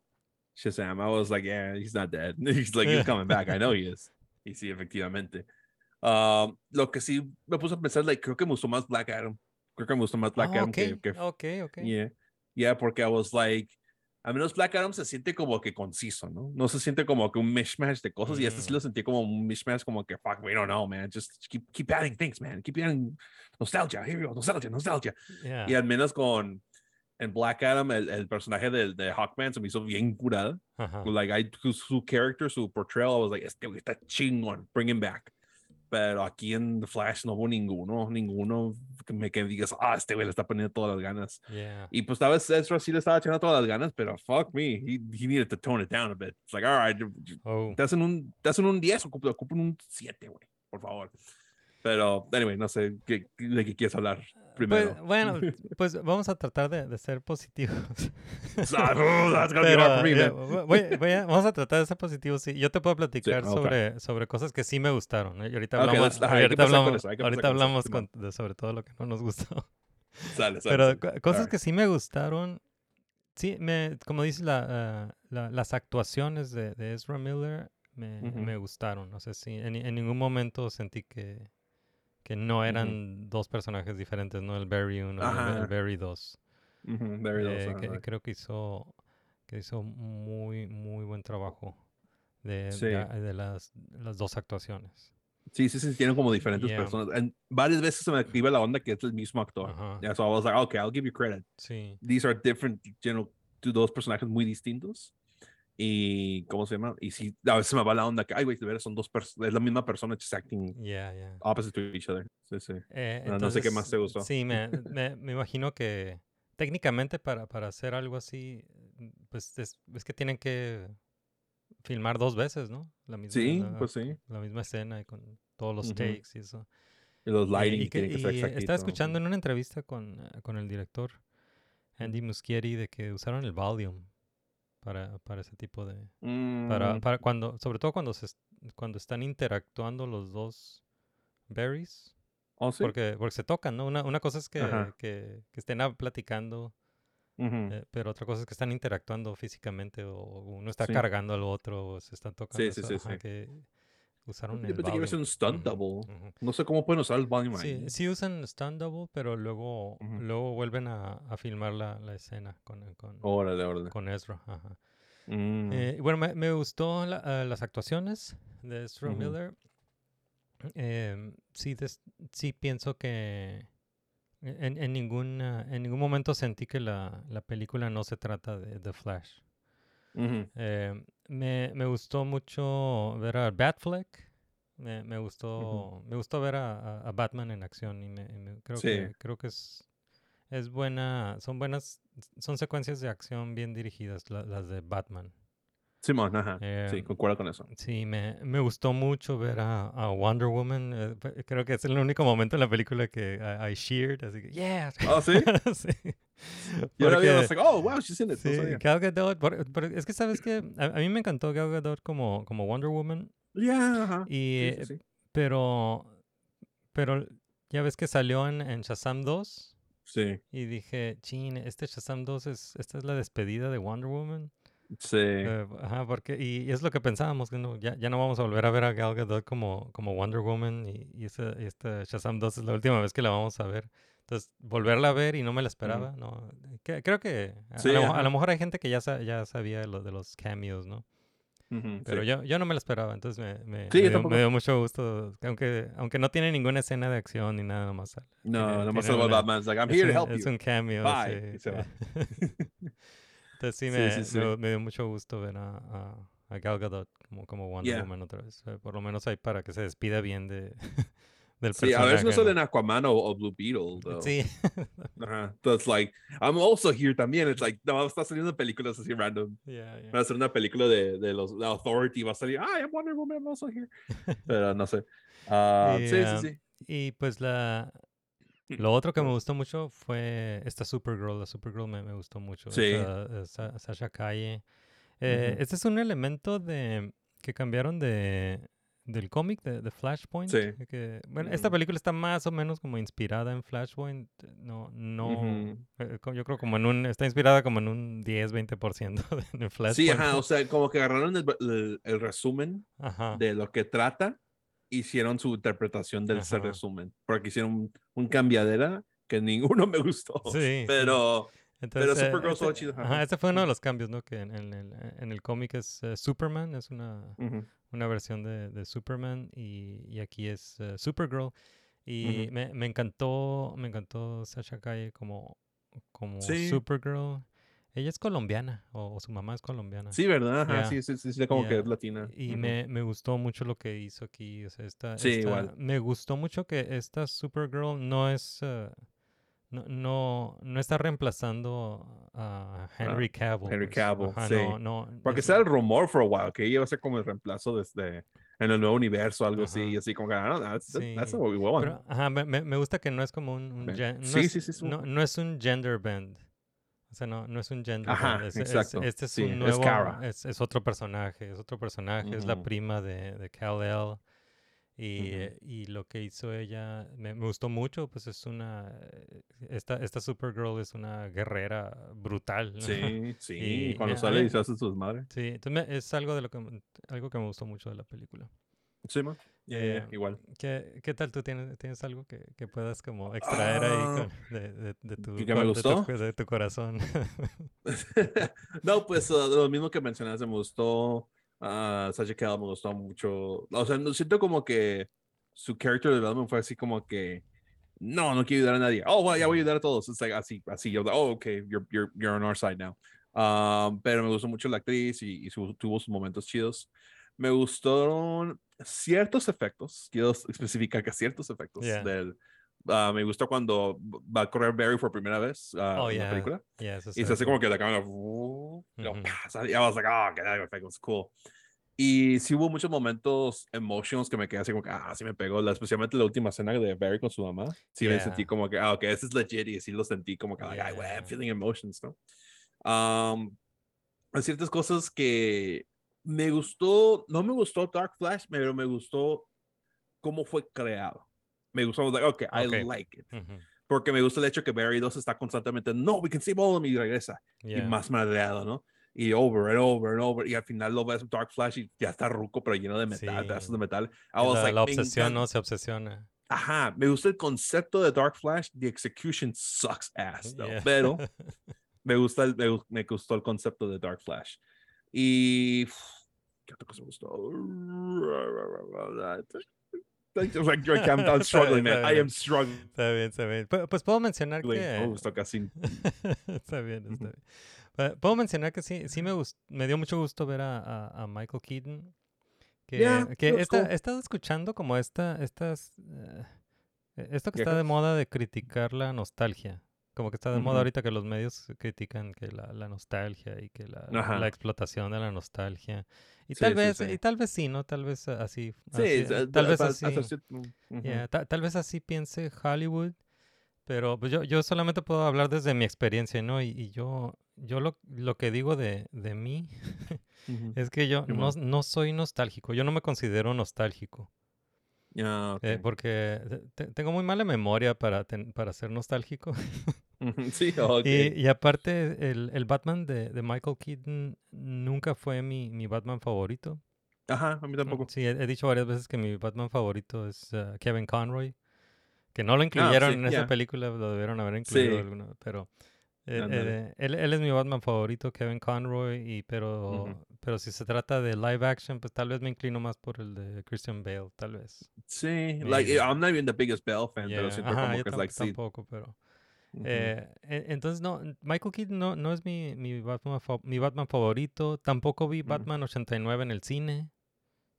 Shazam, I was like, yeah, he's not dead. He's like, he's coming back. I know he is. Y sí, efectivamente. Um, lo que sí me puse a pensar, like, creo que me gustó más Black Adam. Creo que me gustó más Black Ah, Adam ok, que, que ok, ok. Yeah. Yeah, porque I was like, a menos Black Adam se siente como que conciso, ¿no? No se siente como que un mishmash de cosas. Y este sí Mm. lo sentí como un mishmash, como que, fuck, we don't know, man. Just keep, keep adding things, man. Keep adding nostalgia. Here we go, nostalgia, nostalgia. Yeah. Y al menos con en Black Adam, el, el personaje de, de Hawkman se me hizo bien curado. Ajá. Like, I, su, su character, su portrayal, I was like, este güey está chingón, bring him back. Pero aquí en The Flash no hubo ninguno, ninguno que me que digas, ah, este güey le está poniendo todas las ganas. Yeah. Y pues tal vez Ezra sí le estaba echando todas las ganas, pero fuck me, he, he needed to tone it down a bit. It's like, all right, Oh. te hacen un, te hacen un 10, ocupan, ocupan un 7, güey, por favor. Pero, anyway, no sé ¿qué, de qué quieres hablar primero. Pues, bueno, [laughs] pues vamos a tratar de, de ser positivos. [laughs] Pero, vo- voy- voy a- vamos a tratar de ser positivos. Sí, yo te puedo platicar ok. sobre, sobre cosas que sí me gustaron. ¿eh? Y ahorita hablamos, ahorita con hablamos, eso, ahorita hablamos con- de- sobre todo lo que no nos gustó. [laughs] Sale, sale, Pero cosas Alright. que sí me gustaron, sí, me, como dices, la, ah, la- las actuaciones de, de Ezra Miller me, Ujú. me gustaron. No sé si en, en ningún momento sentí que, que no eran dos personajes diferentes, ¿no? El Barry 1 y el, Barry 2. Ujú, very well, Eh, que creo que hizo que hizo muy muy buen trabajo de, Sí. de, de las, las dos actuaciones. Sí, sí, sí, tienen como diferentes Yeah. personas. En varias veces se me activa la onda que es el mismo actor. Ajá. Yeah, so I was like, okay, I'll give you credit. Sí. These are different, you know, dos personajes muy distintos. Y, ¿cómo se llama? Y sí, a veces me va la onda que, ay, güey, de veras son dos personas, es la misma persona just acting Yeah, yeah. opposite to each other. Sí, sí. Eh, No, no sé qué entonces, más te gustó. Sí, me, [laughs] me, me imagino que técnicamente para, para hacer algo así, pues es, es que tienen que filmar dos veces, ¿no? La misma, Sí, la, pues sí. la misma escena y con todos los Ujú. takes y eso. Y los Eh, lighting y que- tienen que ser y exactito. estaba escuchando en una entrevista con, eh, con el director Andy Muschietti de que usaron el volume para, para ese tipo de... Para, Mm, para cuando, sobre todo cuando, se, cuando están interactuando los dos berries, ¿Oh, sí? porque, porque se tocan, ¿no? Una, una cosa es que, que, que estén platicando, eh, pero otra cosa es que están interactuando físicamente o uno está Sí. cargando al otro o se están tocando. sí, eso, sí, ajá, que usaron Yo el pensé que iba a ser volume. un stunt double. ujú. No sé cómo pueden usar el volume Sí, sí usan stand double, pero luego, Ujú. luego vuelven a, a filmar la, la escena con, con, Órale, órale. con Ezra. Ajá. Mm, Eh, bueno, me, me gustó la- ah, las actuaciones de Ezra. Miller. Em, sí, des- sí pienso que en, en, ningún, ah, en ningún momento sentí que la, la película no se trata de The Flash. ujú. Eh, me, me gustó mucho ver a Batfleck. Me, me gustó, me gustó ver a, a- a Batman en acción y me, y me- creo Sí. que creo que es es buena, son buenas, son secuencias de acción bien dirigidas la- las de Batman. Simón, ajá. sí, Em, concuerdo con eso. Sí, me, me gustó mucho ver a, a Wonder Woman. eh, creo que es el único momento en la película que I, I cheered, así que yeah. ¿Oh, sí? [laughs] sí. Yo la vi, like, oh, wow, she's in it. Sí. Gal Gadot, por- pero es que sabes que a, a mí me encantó Gal Gadot como, como Wonder Woman, Yeah, ajá. y, Sí, sí, eh, sí. pero, pero ya ves que salió en, en Shazam 2 Sí, y dije, chin, este Shazam 2 es, esta es la despedida de Wonder Woman. Sí. Eh, ajá, porque, y, es lo que pensábamos, que no, ya, ya no vamos a volver a ver a Gal Gadot como, como Wonder Woman y, y, ese, y este Shazam 2 es la última vez que la vamos a ver. Entonces, volverla a ver y no me la esperaba, ¿no? Que- creo que a, Sí, a lo, a lo mejor hay gente que ya, sa- ya sabía de, lo- de los cameos, ¿no? Ujú, Pero sí. yo, yo no me la esperaba, entonces me, me, Sí, me dio, me dio mucho gusto, que aunque, aunque no tiene ninguna escena de acción ni nada más. No, tiene- nomás tiene una- Batman's like, I'm here to help Es you. un cameo. Bye. [laughs] Entonces sí, Sí, me, sí, sí. me- me dio mucho gusto ver a, a, a Gal Gadot como, como Wonder Yeah. Woman otra vez. Por lo menos ahí para que se despida bien de, [laughs] del Sí, a ver si no personaje, sale en Aquaman o, o Blue Beetle. though. Sí, Ajá. Entonces, like, I'm also here también. It's like, no, está saliendo películas así random. [laughs] yeah, yeah. Va a ser una película de, de los la Authority. Va a salir, ah, I'm Wonder Woman, I'm also here. [laughs] Pero no sé. Y, sí, sí, sí. Y pues la... Lo otro que me gustó mucho fue esta Supergirl. La Supergirl me, me gustó mucho. Sí. eh, Sasha Calle. Eh. Este es un elemento de que cambiaron de del cómic de, de Flashpoint. Sí. de que, bueno, esta Ujú. película está más o menos como inspirada en Flashpoint. eh, No, no. Eh, co- yo creo como en un. Está inspirada como en un 10-20% [laughs] de- en Flashpoint. Sí, ajá, o sea, como que agarraron el, el- el resumen Ajá. de lo que trata, hicieron su interpretación de ese resumen, porque hicieron un, un cambiadera que [laughs] ninguno me gustó. Sí, pero Entonces, eh, Supergirl este, chido, ajá. este fue uno de los cambios, ¿no? Que en, en el, en el cómic es eh, Superman, es una, una versión de, de Superman y, y aquí es eh, Supergirl. Y me, me encantó, me encantó Sasha Calle como, como Sí. Supergirl. Ella es colombiana, o, o su mamá es colombiana. sí, ¿verdad? Ajá, sí, sí, sí, sí, como que es latina. Y me, me gustó mucho lo que hizo aquí. O sea, esta, Sí, esta- igual. Me gustó mucho que esta Supergirl no es. eh, no, no, no está reemplazando a Henry Cavill. Ah, Henry pues. Cavill, Ajá, sí. no, no, Porque es- sea el rumor for a while, que ella iba a ser como el reemplazo desde en el nuevo universo, algo así, y así como que, ah, that's, that- that's Sí, what we want. Pero, ajá, me, me- gusta que no es como un, un Ve- gen- no sí, es, sí, sí, no, no es un gender bend. O sea, no, no es un gender Ajá, es- es- exacto. este es Sí, un es nuevo. Es, es otro personaje. Es otro personaje. Es la prima de, de Kal-El. Y, Ujú. eh, y lo que hizo ella me, me gustó mucho. Pues es una. eh, Esta, esta Supergirl es una guerrera brutal. ¿no? Sí, [laughs] sí, Y cuando a sale y se hace sus madres. Sí, entonces me- es algo de lo que algo que me gustó mucho de la película. Sí. Yeah, yeah, Eh, igual. ¿Qué, qué tal tú tienes, tienes algo que, que puedas como extraer ahí Ah, con- de, de, de tu, ¿que- que me co- de tu- gustó? de tu corazón? [laughs] no, pues uh, lo mismo que mencionaste, me gustó. ah Sasha me gustó mucho. O sea, no siento como que su character development fue así como que. No, no quiero ayudar a nadie. Oh, well, ya voy a ayudar a todos. Es like, así, así. Yo, oh, okay, you're, you're, you're on our side now. Um, pero me gustó mucho la actriz y, y su- tuvo sus momentos chidos. Me gustaron ciertos efectos, quiero especificar que ciertos efectos Yeah. del... ah, me gustó cuando va a correr Barry por primera vez ah, Oh, en yeah. la película. Yeah, Y se hace cool. como que la cámara. uh, y I was like, oh, que that effect was cool. Y sí hubo muchos momentos emotions que me quedé así como que, ah, sí me pegó, la- especialmente la última escena de Barry con su mamá. Sí me Yeah. sentí como que, ah, ok, this is legit y sí lo sentí como que, like, ay, güey, I'm feeling emotions, ¿no? Um, hay ciertas cosas que me gustó, no me gustó Dark Flash, pero me gustó cómo fue creado. Me gustó, okay, I Okay. like it. Porque me gusta el hecho que Barry 2 está constantemente, no, we can save all of them y regresa yeah. y más madreado, ¿no? Y over and over and over. Y al final lo ves Dark Flash y ya está ruco, pero lleno de metal, Sí. pedazos de metal. I was la, like, la me obsesión, ¿no? Se obsesiona. Ajá, me gusta el concepto de Dark Flash. The execution sucks ass, though. Yeah. Pero [laughs] me gusta el, me, me gustó el concepto de Dark Flash. Y ¿qué otra cosa me gustó? Like, I'm, I'm [laughs] struggling, man. I am struggling. Está bien, está bien. Pu- Pues puedo mencionar que... gustó casi. [laughs] está bien, está bien. Pu- Puedo mencionar que sí, sí me gustó, me dio mucho gusto ver a, a- a Michael Keaton. Que, Yeah, que esta- cool. he estado escuchando como esta, estas, e- esto que está de moda de criticar la nostalgia. Como que está de moda ahorita que los medios critican que la, la nostalgia y que la, explotación de la nostalgia. Y Sí, tal vez, sí. y tal vez sí, ¿no? Tal vez así. Sí, así- eh, tal vez así. Yeah, ta- tal vez así piense Hollywood, pero pues yo, yo solamente puedo hablar desde mi experiencia, ¿no? Y, y yo, yo lo, lo que digo de, de mí es que yo no, no soy nostálgico, yo no me considero nostálgico, Ah, eh, porque te- tengo muy mala memoria para, ten- para ser nostálgico. [laughs] [laughs] Sí, ok. Y, y aparte, el, el Batman de, de Michael Keaton nunca fue mi, mi Batman favorito. Ajá, a mí Mm, tampoco. Sí, he, he dicho varias veces que mi Batman favorito es ah, Kevin Conroy. Que no lo incluyeron Ah, sí, en esa ya. película, lo debieron haber incluido. Sí. alguna- pero eh, eh, él, él es mi Batman favorito, Kevin Conroy. Y, pero, Ujú. pero si se trata de live action, pues tal vez me inclino más por el de Christian Bale, tal vez. Sí, like, Maybe. I'm not even the biggest Bell fan, pero Yeah, siento ajá, como que es like, sí. tampoco, Eh, entonces, no, Michael Keaton no, no es mi, mi, Batman fa- mi Batman favorito. Tampoco vi Mm. Batman 89 en el cine.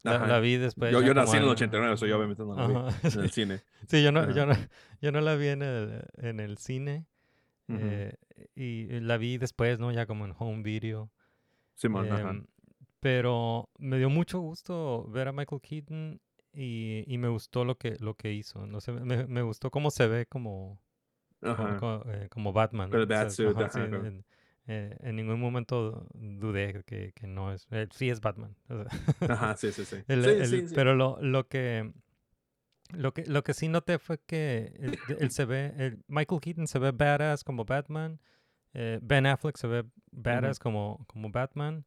La, vi después. Yo, nací en el año- 89, so yo obviamente no la vi Ajá, [laughs] en sí. el cine. Sí, yo no, Ajá. yo no, yo no la vi en el, en el cine. Eh, y la vi después, ¿no? Ya como en home video. Simón, ajá. Em, pero me dio mucho gusto ver a Michael Keaton y, y me gustó lo que, lo que hizo. No sé, me, me gustó cómo se ve como, como, eh, como Batman. ¿no? O sea, ajá, sí, en, eh, en ningún momento dudé que, que no es. eh, sí es Batman. o sea, Ajá, [laughs] sí, sí, sí. el- sí, el- sí, sí. Pero lo, lo que. Lo que, lo que sí noté fue que él, él se ve, el- Michael Keaton se ve badass como Batman, eh, Ben Affleck se ve badass como, como Batman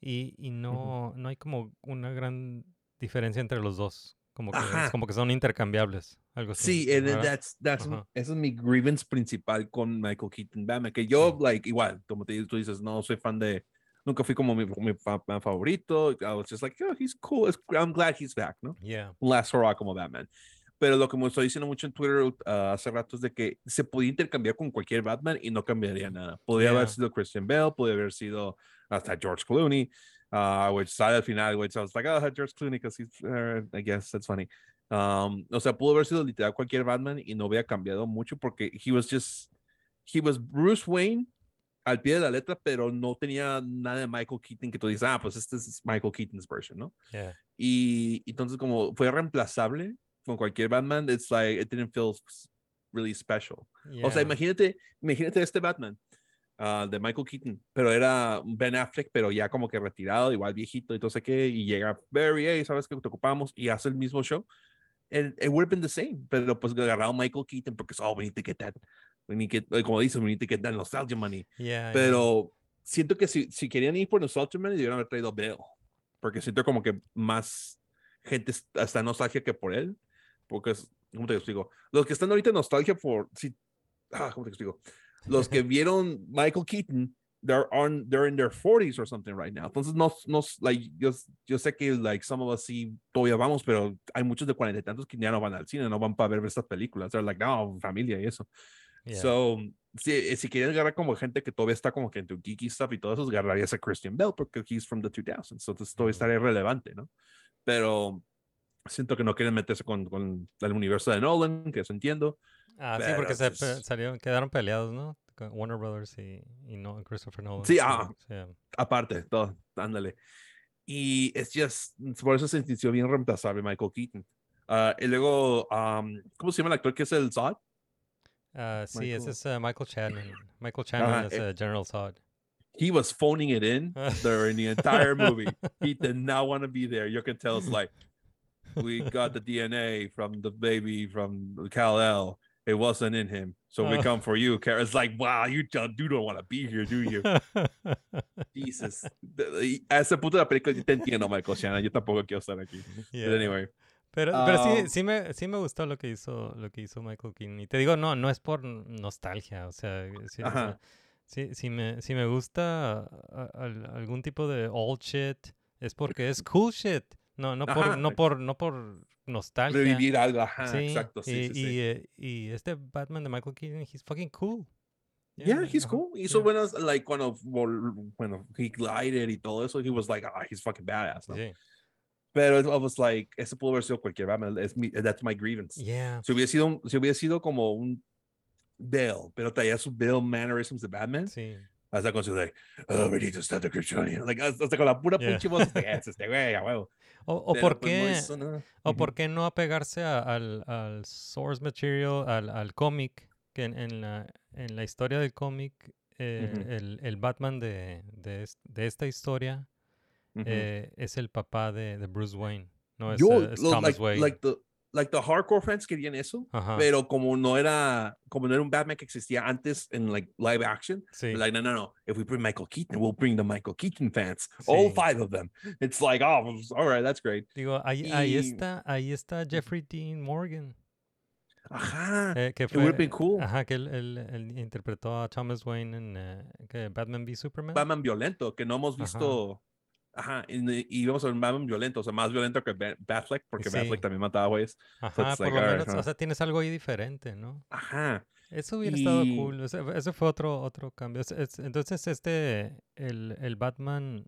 y, y no, no hay como una gran diferencia entre los dos, como que, es Ajá. como que son intercambiables, algo así. Sí, ¿verdad? that's, that's, Ajá. ese es mi grievance principal con Michael Keaton Batman, que yo, Sí. like, igual, como te, tú dices, no soy fan de, nunca fui como mi, mi Batman favorito, I was just like, oh, he's cool, I'm glad he's back, ¿no? Yeah. Last hurrah como Batman. Pero lo que me estoy diciendo mucho en Twitter ah, hace rato es de que se podía intercambiar con cualquier Batman y no cambiaría nada. Podría haber Yeah. sido Christian Bale, podría haber sido hasta George Clooney, uh, which sale al final, which I was like, oh, George Clooney, because he's, uh, I guess that's funny. Um, o sea, pudo haber sido literal cualquier Batman y no hubiera cambiado mucho porque he was just, he was Bruce Wayne al pie de la letra, pero no tenía nada de Michael Keaton que tú dices, ah, pues este es Michael Keaton's version, ¿no? Yeah. Y entonces como fue reemplazable con cualquier Batman, it's like it didn't feel really special. O sea, yeah. imagínate, imagínate este Batman ah, de Michael Keaton, pero era Ben Affleck, pero ya como que retirado, igual viejito sé qué, y llega Barry, hey, ¿sabes que te ocupamos? Y hace el mismo show. And it would have been the same, pero pues agarraron Michael Keaton porque, oh, we need to get that, we need to get, como dices, we need to get that nostalgia money. Yeah, yeah. Pero siento que si, si querían ir por Nostalgia Man, debieron haber traído a. Porque siento como que más gente es- está nostalgia que por él. Porque es, ¿cómo te explico? Los que están ahorita nostalgia por, si, ah, ¿cómo te explico? Los que [laughs] vieron Michael Keaton, they're on, they're in their 40s or something right now. Entonces, no, no, like, yo, yo sé que, like, some of us sí todavía vamos, pero hay muchos de cuarenta y tantos que ya no van al cine, no van para ver estas películas. They're like, no, familia y eso. Yeah. So, si, si quieres agarrar como gente que todavía está como que en tu geeky stuff y todo eso, agarrarías a Christian Bell porque he's from the 2000s, entonces todavía Ujú. estaría relevante, ¿no? Pero siento que no quieren meterse con, con el universo de Nolan, que eso entiendo. Ah, sí, Pero, porque se pe- salieron, quedaron peleados, ¿no? Warner Brothers y, y no Christopher Nolan. Sí, ah. yeah. Aparte, todo, ándale. Y es just, por eso se sintió bien reemplazable Michael Keaton. Ah, y luego, um, ¿cómo se llama el actor que es el Zod? Ah, sí, ese Michael- es uh, Michael Chapman. Michael Chapman es eh, uh, General Zod. He was phoning it in during the entire movie. He [laughs] did not want to be there. You can tell it's like, we got the [laughs] DNA from the baby from Cal El. It wasn't in him. So we Oh. come for you. Kara. It's like, wow, you don't, you don't want to be here, do you? [laughs] Jesus. A ese punto de la película yo te entiendo, Michael Shannon. Yo tampoco quiero estar aquí. But Yeah. anyway. Pero, pero sí, Um, sí me, sí me gustó lo que hizo, lo que hizo Michael Keaton. Y te digo, no, no es por nostalgia, o sea, sí, o sea, sí, sí me, sí me gusta a- al- algún tipo de old shit, es porque es cool shit. No, no por, no por, no por nostalgia. Revivir algo. Ajá, Sí, exacto. Sí, y, sí, sí. y, eh, y este Batman de Michael Keaton, he's fucking cool. Yeah, he's ajá, cool. Hizo yeah. buenas, like, cuando, bueno, he glided y todo eso, he was like, ah, he's fucking badass, ¿no? Sí. Pero I was like, ese pudo haber sido cualquier Batman, es mi, that's my grievance. Yeah. Si hubiera sido, si hubiera sido como un Bill, pero traía su Bill mannerisms de Batman, Sí. Hasta con su de, oh, we need to stop the Kryptonian. Like, hasta con la pura Yeah. pinche voz, de, "Es este güey, a huevo. O, o por pues, no qué, hizo nada. o Ujú. por qué no apegarse a- al, al source material, al, al cómic, que en, en la, en la historia del cómic, eh, Ujú. el, el Batman de, de, de esta historia Ujú. eh, es el papá de, de Bruce Wayne, no es, Yo, eh, es lo- Thomas like, Wayne. like the, like the hardcore fans querían eso, Ajá, pero como no era, como no era un Batman que existía antes en like live action, sí. Like, no, no, no. If we bring Michael Keaton, we'll bring the Michael Keaton fans, all five of them. It's like, oh, all right, that's great. Digo, ahí, ahí está, ahí está Jeffrey Dean Morgan, Ajá. eh, que It would have fue, been cool. ajá, que él, él- él interpretó a Thomas Wayne en eh. Batman v Superman. Batman violento, que no hemos visto. Ajá. Y, y vamos a ver un Batman violento, o sea, más violento que Ba- Batfleck, porque Sí. Batfleck también mataba güeyes. Ajá, it's por like, lo menos, o sea, tienes algo ahí diferente, ¿no? Ajá. Eso hubiera estado Y- cool. Ese, ese fue otro, otro cambio. Es- es- entonces, este, el, el Batman,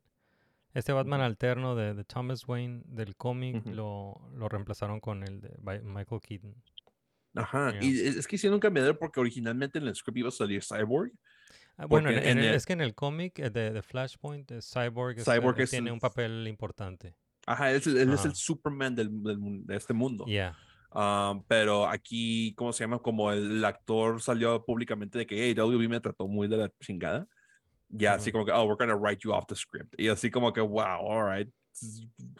este Batman alterno de, de Thomas Wayne del cómic lo, lo reemplazaron con el de Michael Keaton. Ajá. Yeah. Y es es que hicieron un cambiadero porque originalmente en el script iba a salir Cyborg. Ah, bueno, en, en el- el- es que en el cómic eh, de, de Flashpoint, eh, Cyborg, es- Cyborg eh, es tiene el- un papel importante. Ajá, él es, el- él es el. Superman del, del de este mundo. Yeah. Um, pero aquí, ¿cómo se llama? Como el actor salió públicamente de que, hey, WB me trató muy de la chingada. Ya, así como que, oh, we're gonna write you off the script. Y así como que, wow, all right.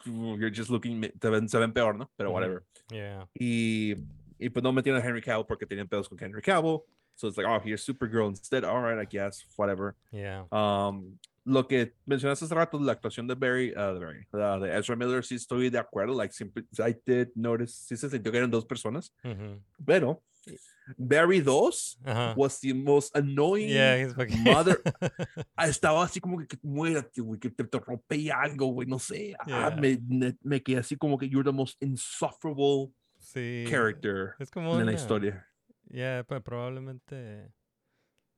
You're just looking, te ven, se ven peor, ¿no? Pero Ujú. whatever. Yeah. Y, y pues no metieron a Henry Cavill porque tenían pedos con Henry Cavill. So it's like, oh, here's Supergirl instead. All right, I guess, whatever. Yeah. Um, lo que mencionaste hace rato, la actuación de Barry, uh, de, Barry uh, de Ezra Miller, sí estoy de acuerdo. Like, siempre, I did notice, sí se sintió que eran dos personas. Ujú. Pero Barry 2 Ajá. was the most annoying Yeah, fucking- [laughs] mother. Ah, Estaba así como que, que muérate, güey, que te, te atropelle algo, güey, no sé. Ah, Yeah. me, me, me quedé así como que you're the most insufferable sí. character Es como en la una- historia. Yeah, pues probablemente. eh,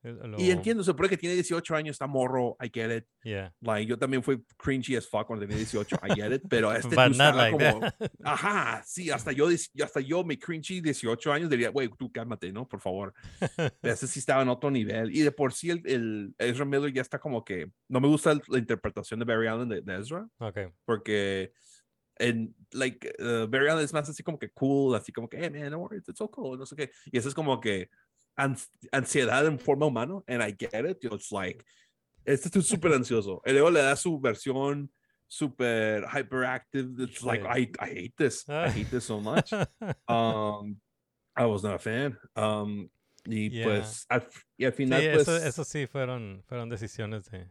Y lo- entiendo, se supone que tiene 18 años, está morro, I get it. Yeah. Like, yo también fui cringy as fuck cuando tenía 18, I get it, pero este estaba like como, that. ajá, sí, hasta yo, hasta yo, mi cringy 18 años, diría, güey, tú cálmate, ¿no? Por favor. [laughs] Ese sí estaba en otro nivel. Y de por sí, el, el Ezra Miller ya está como que, no me gusta la interpretación de Barry Allen de, de Ezra, Ok. porque en, like, uh, es más así como que cool, así como que, hey, man, no worries, it's so cool, no sé qué. Y eso es como que ans- ansiedad en forma humana, and I get it, it's like, este es súper [laughs] ansioso. Y luego le da su versión super hyperactive, it's like, Sí. I, I hate this, I hate this so much. [laughs] Um, I was not a fan. Um, y Yeah. pues, al, y al Sí, final, pues, eso, eso sí fueron, fueron decisiones de,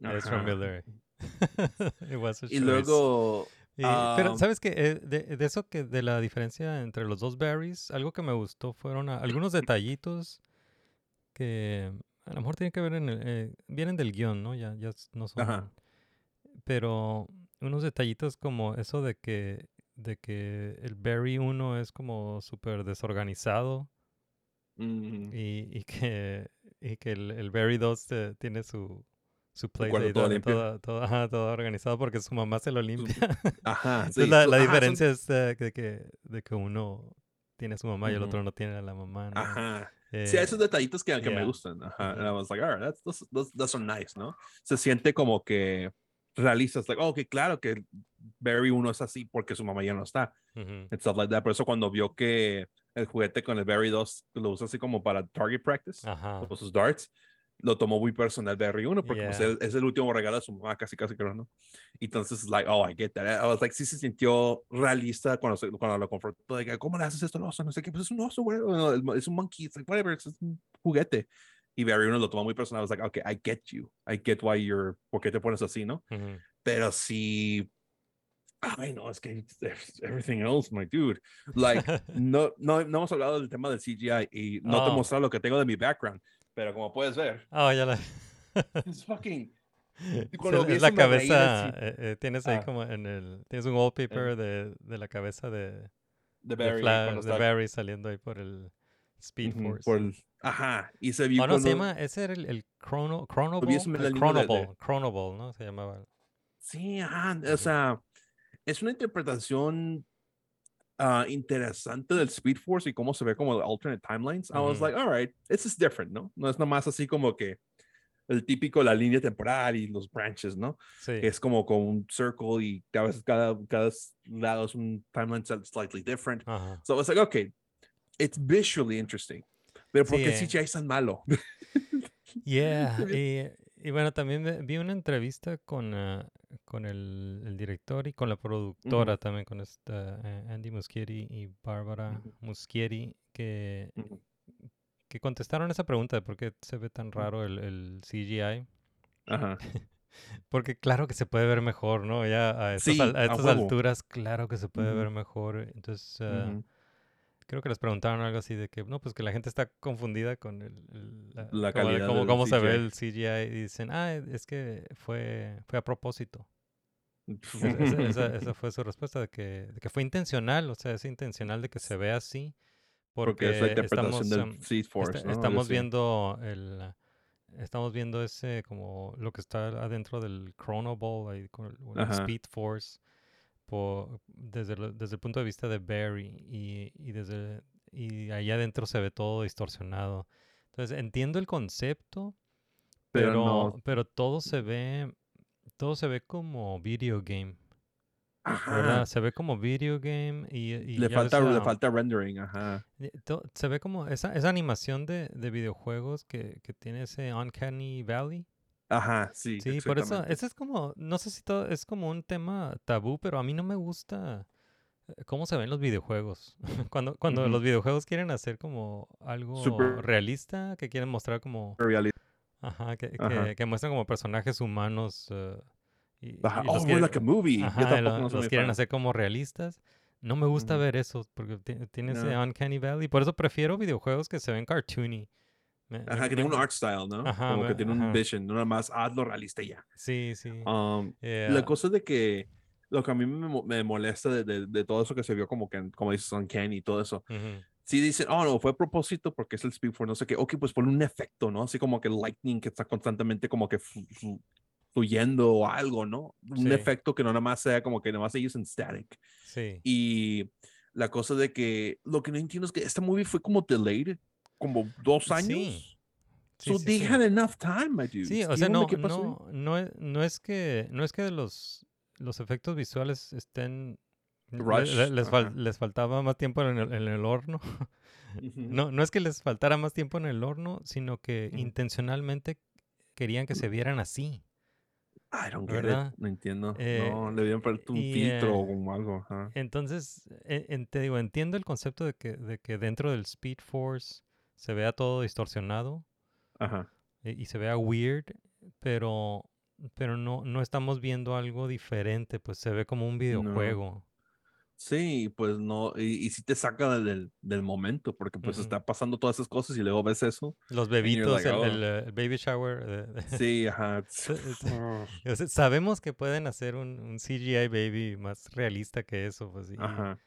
de Ezra. Miller. [laughs] It was a Y choice. luego, Y- pero, ah, ¿sabes qué? Eh, de, de eso que, de la diferencia entre los dos Barrys, algo que me gustó fueron a- algunos detallitos que a lo mejor tienen que ver en el, eh, vienen del guion, ¿no? Ya, ya no son. Ajá. Pero unos detallitos como eso de que, de que el Barry 1 es como súper desorganizado Mm, y, y que, y que el, el Barry 2 eh, tiene su, su place todo todo, todo, todo- ajá, todo organizado porque su mamá se lo limpia. [laughs] Ajá, Entonces sí, la, so- la ajá, son- diferencia es eh, de, que, de que uno tiene a su mamá y el otro no tiene a la mamá. ¿no? Ajá. Eh, Sí, esos detallitos que, que me yeah. gustan. Ajá. And I was like, all right, that's, those, those, those are nice, ¿no? Se siente como que realista. Es like, oh, que claro que Barry uno es así porque su mamá ya no está. ujú, And stuff like that. Por eso cuando vio que el juguete con el Barry 2 lo usa así como para target practice, Ajá. sus darts, lo tomó muy personal Barry 1 porque pues, Yeah. él- es el último regalo de su mamá, casi, casi creo, ¿no? Entonces, like, oh, I get that. I was like, sí se sintió realista cuando, se- cuando lo confrontó. Que, ¿cómo le haces esto al oso? No sé qué, pues es un oso, güey. no, es un monkey. It's like, whatever, es es un juguete. Y Barry 1 lo tomó muy personal. I was like, okay, I get you. I get why you're, por qué te pones así, ¿no? ujú. Pero sí. Ay, no, es que [laughs] everything else, my dude. Like, [laughs] no, no, no hemos hablado del tema del CGI y no te he Oh. mostrado lo que tengo de mi background. Pero como puedes ver, Ah, ya la... [laughs] es fucking. Es la cabeza, eh, eh, tienes ahí Ah. como en el, tienes un wallpaper de, de la cabeza de, de de, Barry. Fla- de Barry saliendo ahí por el Speed Force. por el- ajá, y se vio Oh, no, se llama, ese era el, el chrono, el línea de- de- Chronoball, Chronoball, ¿no? Se llamaba. Sí, ajá, o sea, es una interpretación ah, interesante del Speed Force y cómo se ve como alternate timelines. I was like, all right, this is different, ¿no? No es nomás así como que el típico, la línea temporal y los branches, ¿no? Sí. Es como con un circle y cada vez cada, cada lado es un timeline slightly different. Ajá. So I was like, okay, it's visually interesting. Pero ¿por Sí. CGI es tan malo? Yeah, [laughs] y, y bueno, también vi una entrevista con, ah, con el, el director y con la productora también, con esta, eh, Andy Muschietti y Bárbara Ujú. Muschietti, que, que contestaron esa pregunta de por qué se ve tan raro el, el CGI. Ajá. [laughs] Porque claro que se puede ver mejor, ¿no? Ya a estas, Sí, al- a a estas huevo. alturas, claro que se puede ver mejor. Entonces, ah. Creo que les preguntaron algo así de que, no, pues que la gente está confundida con el, el- la, La calidad cómo, se ve el CGI y dicen, ah, es que fue, fue a propósito. [laughs] Esa, esa- esa- esa fue su respuesta de que, de que fue intencional, o sea, es intencional de que se vea así. Porque Porque, es la interpretación estamos, del am, Speed esta- Force, estamos viendo el estamos viendo ese como lo que está adentro del Chrono Ball ahí con el. Speed Force desde, el, desde el punto de vista de Barry y, y desde y ahí adentro se ve todo distorsionado. Entonces entiendo el concepto, Pero pero no- pero todo se ve todo se ve como video game. Se ve como video game y, y Le ves falta, le falta rendering, ajá. eh, Se ve como esa, esa animación de, de videojuegos que, que tiene ese Uncanny Valley. Ajá, sí. Sí, por eso, ese es como, no sé si todo, es como un tema tabú, pero a mí no me gusta eh, cómo se ven los videojuegos. [laughs] Cuando, cuando los videojuegos quieren hacer como algo Súper- realista, que quieren mostrar como, Realidad. ajá, que, Ajá. que, que muestran como personajes humanos. eh, y, Ajá. y Oh, los more quieren- like a movie. Yo Ajá, tampoco lo- no los quieren fan. hacer como realistas. No me gusta ver eso porque ti- tiene ese No. Uncanny Valley. Por eso prefiero videojuegos que se ven cartoony. Me- Ajá, que tiene un art style, ¿no? Ajá, Como que tiene un ajá. vision, no nada más hazlo realista y ya. Sí, sí. Um, Yeah. La cosa de que lo que a mí me, me molesta de, de, de todo eso que se vio como que, como dices, Uncanny y todo eso. Ujú. Si dicen, oh, no, fue a propósito porque es el Speed Force, no sé qué. Ok, pues ponle un efecto, ¿no? Así como que lightning que está constantemente como que flu- flu- fluyendo o algo, ¿no? Un Sí. efecto que no nada más sea como que nada más ellos en static. Sí. Y la cosa de que lo que no entiendo es que esta movie fue como delayed como dos años. Sí. Sí, so sí, they sí. had enough time, my dude. Sí, o sea, no, no, no, es, no es que, no es que los, los efectos visuales estén... le- le- les, fal- les faltaba más tiempo en el, en el horno. No, no es que les faltara más tiempo en el horno, sino que Ujú. intencionalmente querían que se vieran así. I don't get it. No entiendo. Eh, no, le dieron puesto un filtro eh, o como algo. ajá. Entonces, e- en- te digo, entiendo el concepto de que, de que dentro del Speed Force se vea todo distorsionado Ajá. y se vea weird, pero, pero no, no estamos viendo algo diferente, pues se ve como un videojuego. Sí, pues no, y, y sí te saca del- del, momento, porque pues está pasando todas esas cosas y luego ves eso. Los bebitos, like, el, el, el baby shower. Sí, ajá. [laughs] Sea, sabemos que pueden hacer un, un CGI baby más realista que eso, pues. Y, Ajá.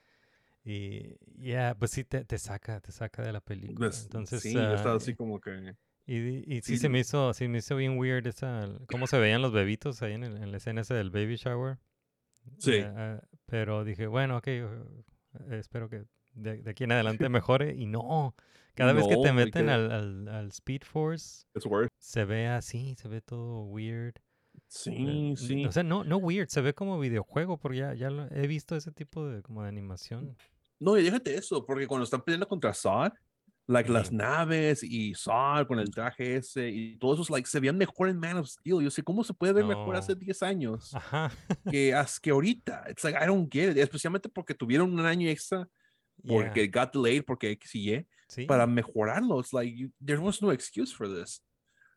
Y ya, pues sí, te, te saca, te saca de la película. Pues, Entonces, sí, yo estaba ah, así como que. y, y sí, sí, se me hizo, sí me hizo bien weird esa, cómo se veían los bebitos ahí en, el- en la escena esa del baby shower. Sí. Ah, pero dije, bueno, ok, uh, espero que de, de aquí en adelante [laughs] mejore. Y no, cada vez que te meten al, al, al Speed Force, se ve así, se ve todo weird. Eh, Sí, sí. O sea, no, no weird, se ve como videojuego, porque ya, ya lo- he visto ese tipo de, como de animación. No, y déjate eso, porque cuando están peleando contra Zod, like las naves y Zod con el traje ese y todo eso, like, se veían mejor en Man of Steel. Yo sé cómo se puede ver mejor hace No. 10 años Ajá. que, que ahorita. It's like, I don't get it. Especialmente porque tuvieron un año extra, porque yeah, got delayed, porque X y Y, sí. para mejorarlo. It's like, you- there was no excuse for this,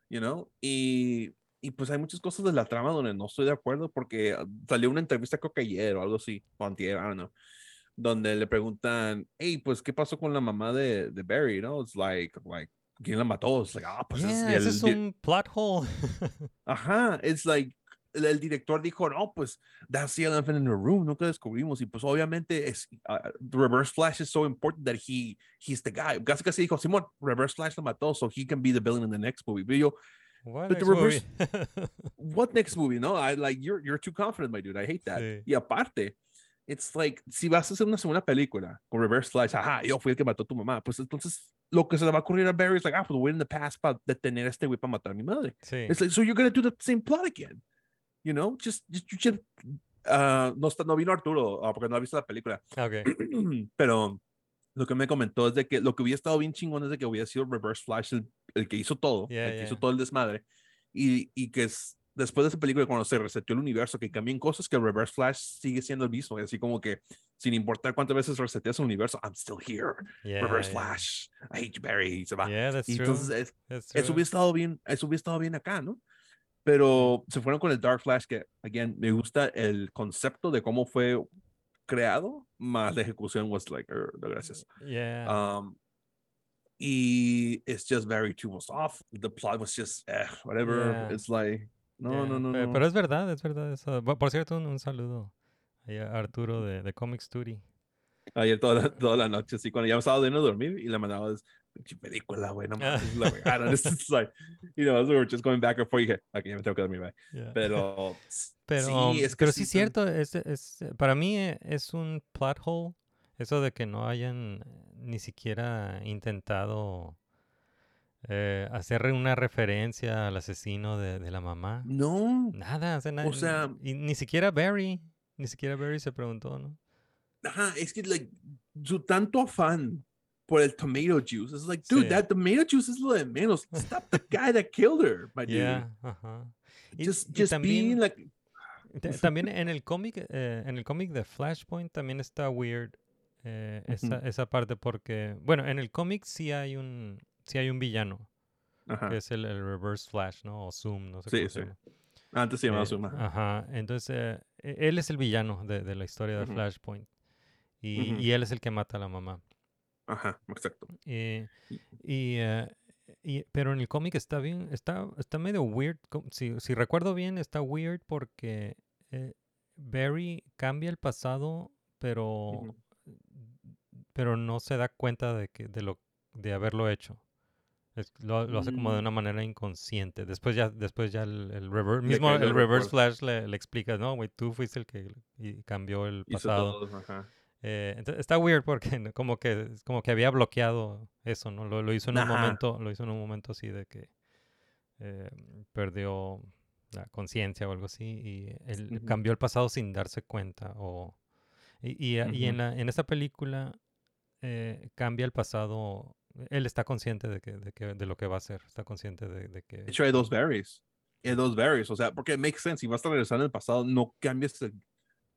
you know? Y, y pues hay muchas cosas de la trama donde no estoy de acuerdo porque ah, salió una entrevista creo que ayer o algo así, o antier, I don't know, donde le preguntan, hey, pues, ¿qué pasó con la mamá de, de Barry, no? It's like, like, ¿quién la mató? It's like, ah, pues, es- Yeah, y ese el es un plot hole. [laughs] Ajá, it's like, el, el director dijo, no, pues, that's the elephant in the room, nunca descubrimos, y pues, obviamente, es, ah, the Reverse Flash is so important that he, he's the guy, casi casi dijo, Simón, Reverse Flash lo mató, so he can be the villain in the next movie, pero yo, What next movie? [laughs] what next movie? No, I like you're you're too confident, my dude. I hate that. Sí. Y aparte, it's like si vas a hacer una segunda película con Reverse Flash, ajá, yo fui el que mató a tu mamá, pues entonces lo que se le va a ocurrir a Barry es like, ah, pues voy in the past para detener a este güey para matar a mi madre. sí. It's like, so you're gonna do the same plot again, you know? Just, just, you just, uh, no está, no vino Arturo ah, porque no ha visto la película, Ok. [clears throat] pero lo que me comentó es de que lo que hubiera estado bien chingón es de que hubiera sido Reverse Flash el, el que hizo todo, Yeah, el que hizo todo el desmadre, y, y que es, después de esa película, cuando se reseteó el universo, que cambien cosas, que Reverse Flash sigue siendo el mismo, así como que sin importar cuántas veces reseteas el universo, I'm still here, Yeah, Reverse yeah. Flash, I hate you, Barry, y se va. Yeah, that's y true. entonces es- that's eso hubiera estado bien, eso hubiera estado bien acá, ¿no? Pero se fueron con el Dark Flash, que, again, me gusta el concepto de cómo fue creado, más la ejecución was like, "Er, gracias. Yeah. Um, y it's just very too much off. The plot was just, eh, whatever. Yeah. It's like, no, yeah, no, no, pe- no. Pero es verdad, es verdad eso. Por cierto, un, un saludo ahí a Arturo de, de Comic Study. Ayer toda la, toda la noche, así, cuando ya me estaba de no dormir y le mandaba, película, güey, no mames, la regaron. It's just like, you know, we were just going back and forth, dije, ok, ya me tengo que dormir, bye. Yeah. Pero, [laughs] Pero, sí, es que pero sí sí cierto, es, es- para mí eh, es un plot hole eso de que no hayan ni siquiera intentado eh, hacer una referencia al asesino de, de la mamá. No, Nada, o sea, na- O sea- y ni siquiera Barry, ni siquiera Barry se preguntó, ¿no? Ajá, es que, like, su tanto afán por el tomato juice. Es like, dude, Sí. that tomato juice es lo de menos. Stop the guy that killed her, my dude. Yeah, ajá. Y- Just, y también- being like, Ta- También en el cómic, eh, en el cómic de Flashpoint también está weird eh, esa, Ujú. esa parte porque, bueno, en el cómic sí hay un, sí hay un villano ajá. que es el, el Reverse Flash, ¿no? O Zoom, no sé Sí, cómo se sí. llama. Antes se llamaba Eh, Zuma. ajá. Entonces eh, e- él es el villano de, de la historia de. Flashpoint y, y él es el que mata a la mamá. Ajá, exacto. Eh, y, eh, y- pero en el cómic está bien, está, está medio weird. Si, si recuerdo bien, está weird porque eh, Barry cambia el pasado, pero, pero no se da cuenta de que, de lo, de haberlo hecho. Es- lo, lo hace como de Mm. una manera inconsciente. Después ya, después ya el, el rever- Le mismo el el reverse flash le, le explica, no, güey, tú fuiste el que y cambió el Hizo pasado. todo, ajá. Eh, está weird porque como que como que había bloqueado eso, ¿no? Lo, lo hizo en un momento, lo hizo en un momento así de que eh, perdió la conciencia o algo así y él cambió el pasado sin darse cuenta o y, y, y en la en esta película eh, cambia el pasado. Él está consciente de que, de que de lo que va a hacer, está consciente de, de que De hecho, hay dos berries. Hay dos berries. O sea, porque makes sense. Si vas a regresar en el pasado, no cambias el.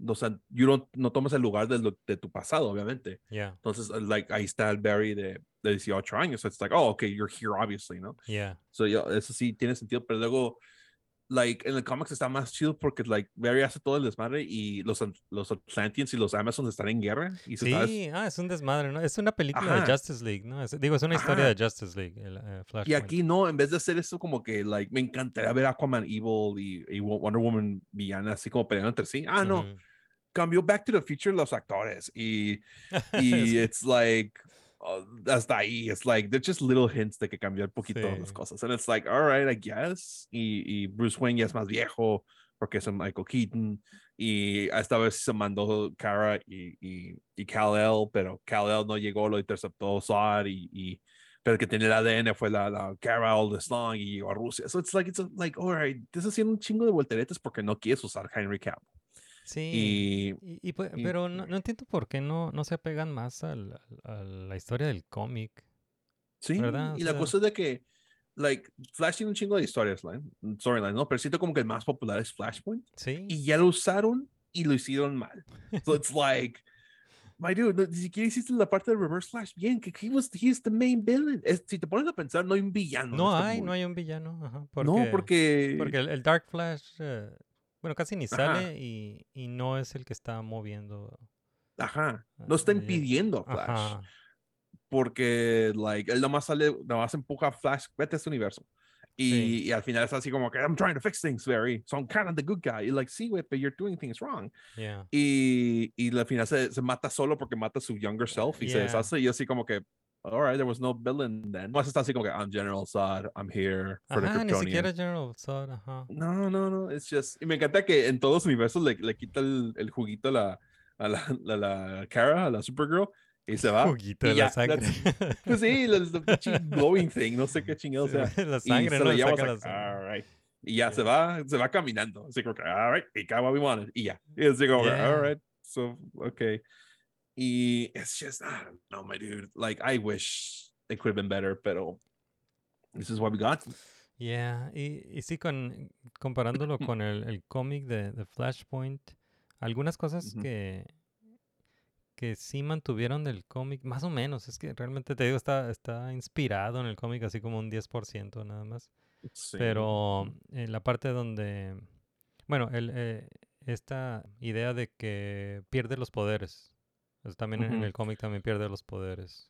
O sea, you don't- no tomas el lugar de, lo- de tu pasado, obviamente. yeah, Entonces, uh, like, ahí está el Barry de, de 18 años. So it's like, oh, okay, you're here, obviously, ¿no? yeah. So, yo, eso sí tiene sentido, pero luego, like, en el cómics está más chido porque, like, Barry hace todo el desmadre y los, los Atlanteans y los Amazons están en guerra. Y se Sí, ah, es un desmadre, ¿no? Es una película de. Justice League, ¿no? Es- digo, es una historia de Justice League, el eh, y Flashpoint. aquí no, en vez de hacer eso como que, like, me encantaría ver Aquaman Evil y, y Wo- Wonder Woman villana así como peleando entre sí. Ah, no. Ujú. cambió Back to the Future los actores y, [laughs] y it's like uh, hasta ahí it's like they're just little hints de que cambió un poquito las Sí. cosas and it's like all right I guess y, y Bruce Wayne ya es más viejo porque es Michael Keaton y esta vez se mandó Kara y, y, y Kal-El pero Kal-El no llegó lo interceptó Zod y, y pero el que tiene el ADN fue la, la Kara all this long y llegó a Rusia so it's like it's like all right estás haciendo un chingo de volteretas porque no quieres usar Henry Cavill Sí. y Y, y pues- pero no, no entiendo por qué no, no se apegan más al- al- a la historia del cómic. Sí, ¿verdad? O y la sea- cosa es de que, like, Flash tiene un chingo de historias, line, storyline, ¿no? Pero siento como que el más popular es Flashpoint Sí. y ya lo usaron y lo hicieron mal. So it's like, my dude, no, ni siquiera hiciste la parte de Reverse Flash bien, que he was, he is the main villain. Es- si te pones a pensar, no hay un villano. No este hay, no hay un villano. Ajá, No, porque, Porque el, el Dark Flash, eh, bueno, casi ni Ajá. sale y, y no es el que está moviendo. ajá, no está impidiendo a Flash. Ajá. porque like él nomás sale, nomás empuja a Flash, vete a este universo. Y, Sí. y al final es así como que I'm trying to fix things, very. So I'm kind of the good guy. Y like, sí, güey, but you're doing things wrong. Yeah. Y, y al final se, se mata solo porque mata a su younger self y se Yeah. deshace. Y así como que, all right, there was no villain then. Más está así como que I'm General Zod, I'm here for the Ajá, ni siquiera Kryptonian. General Zod, ajá. No, no, no, it's just. Y me encanta que en todos los universos le, le quita el, el juguito a la, a la, a la Kara, a la Supergirl, y se va. Juguito y de la ya, sangre. that's- [laughs] Pues sí, la, la [laughs] glowing thing, no sé qué chingados sea. [laughs] la Y sangre, se ¿no? lleva, saca la like, sangre. all right. Y ya se Yeah. va, se va caminando. Así como que, all right, we got what we wanted. Y ya. Y así como, Yeah. all right, so, okay. Y it's just, I don't know, my dude. Like, I wish it could have been better, pero this is what we got. Yeah, y, y sí, con, comparándolo [clears throat] con el, el cómic de, de Flashpoint, algunas cosas que, que sí mantuvieron del cómic, más o menos, es que realmente te digo, está, está inspirado en el cómic así como un 10% nada más. Sí. Pero en la parte donde, bueno, el, eh, esta idea de que pierde los poderes, pues también en- el cómic también pierde los poderes.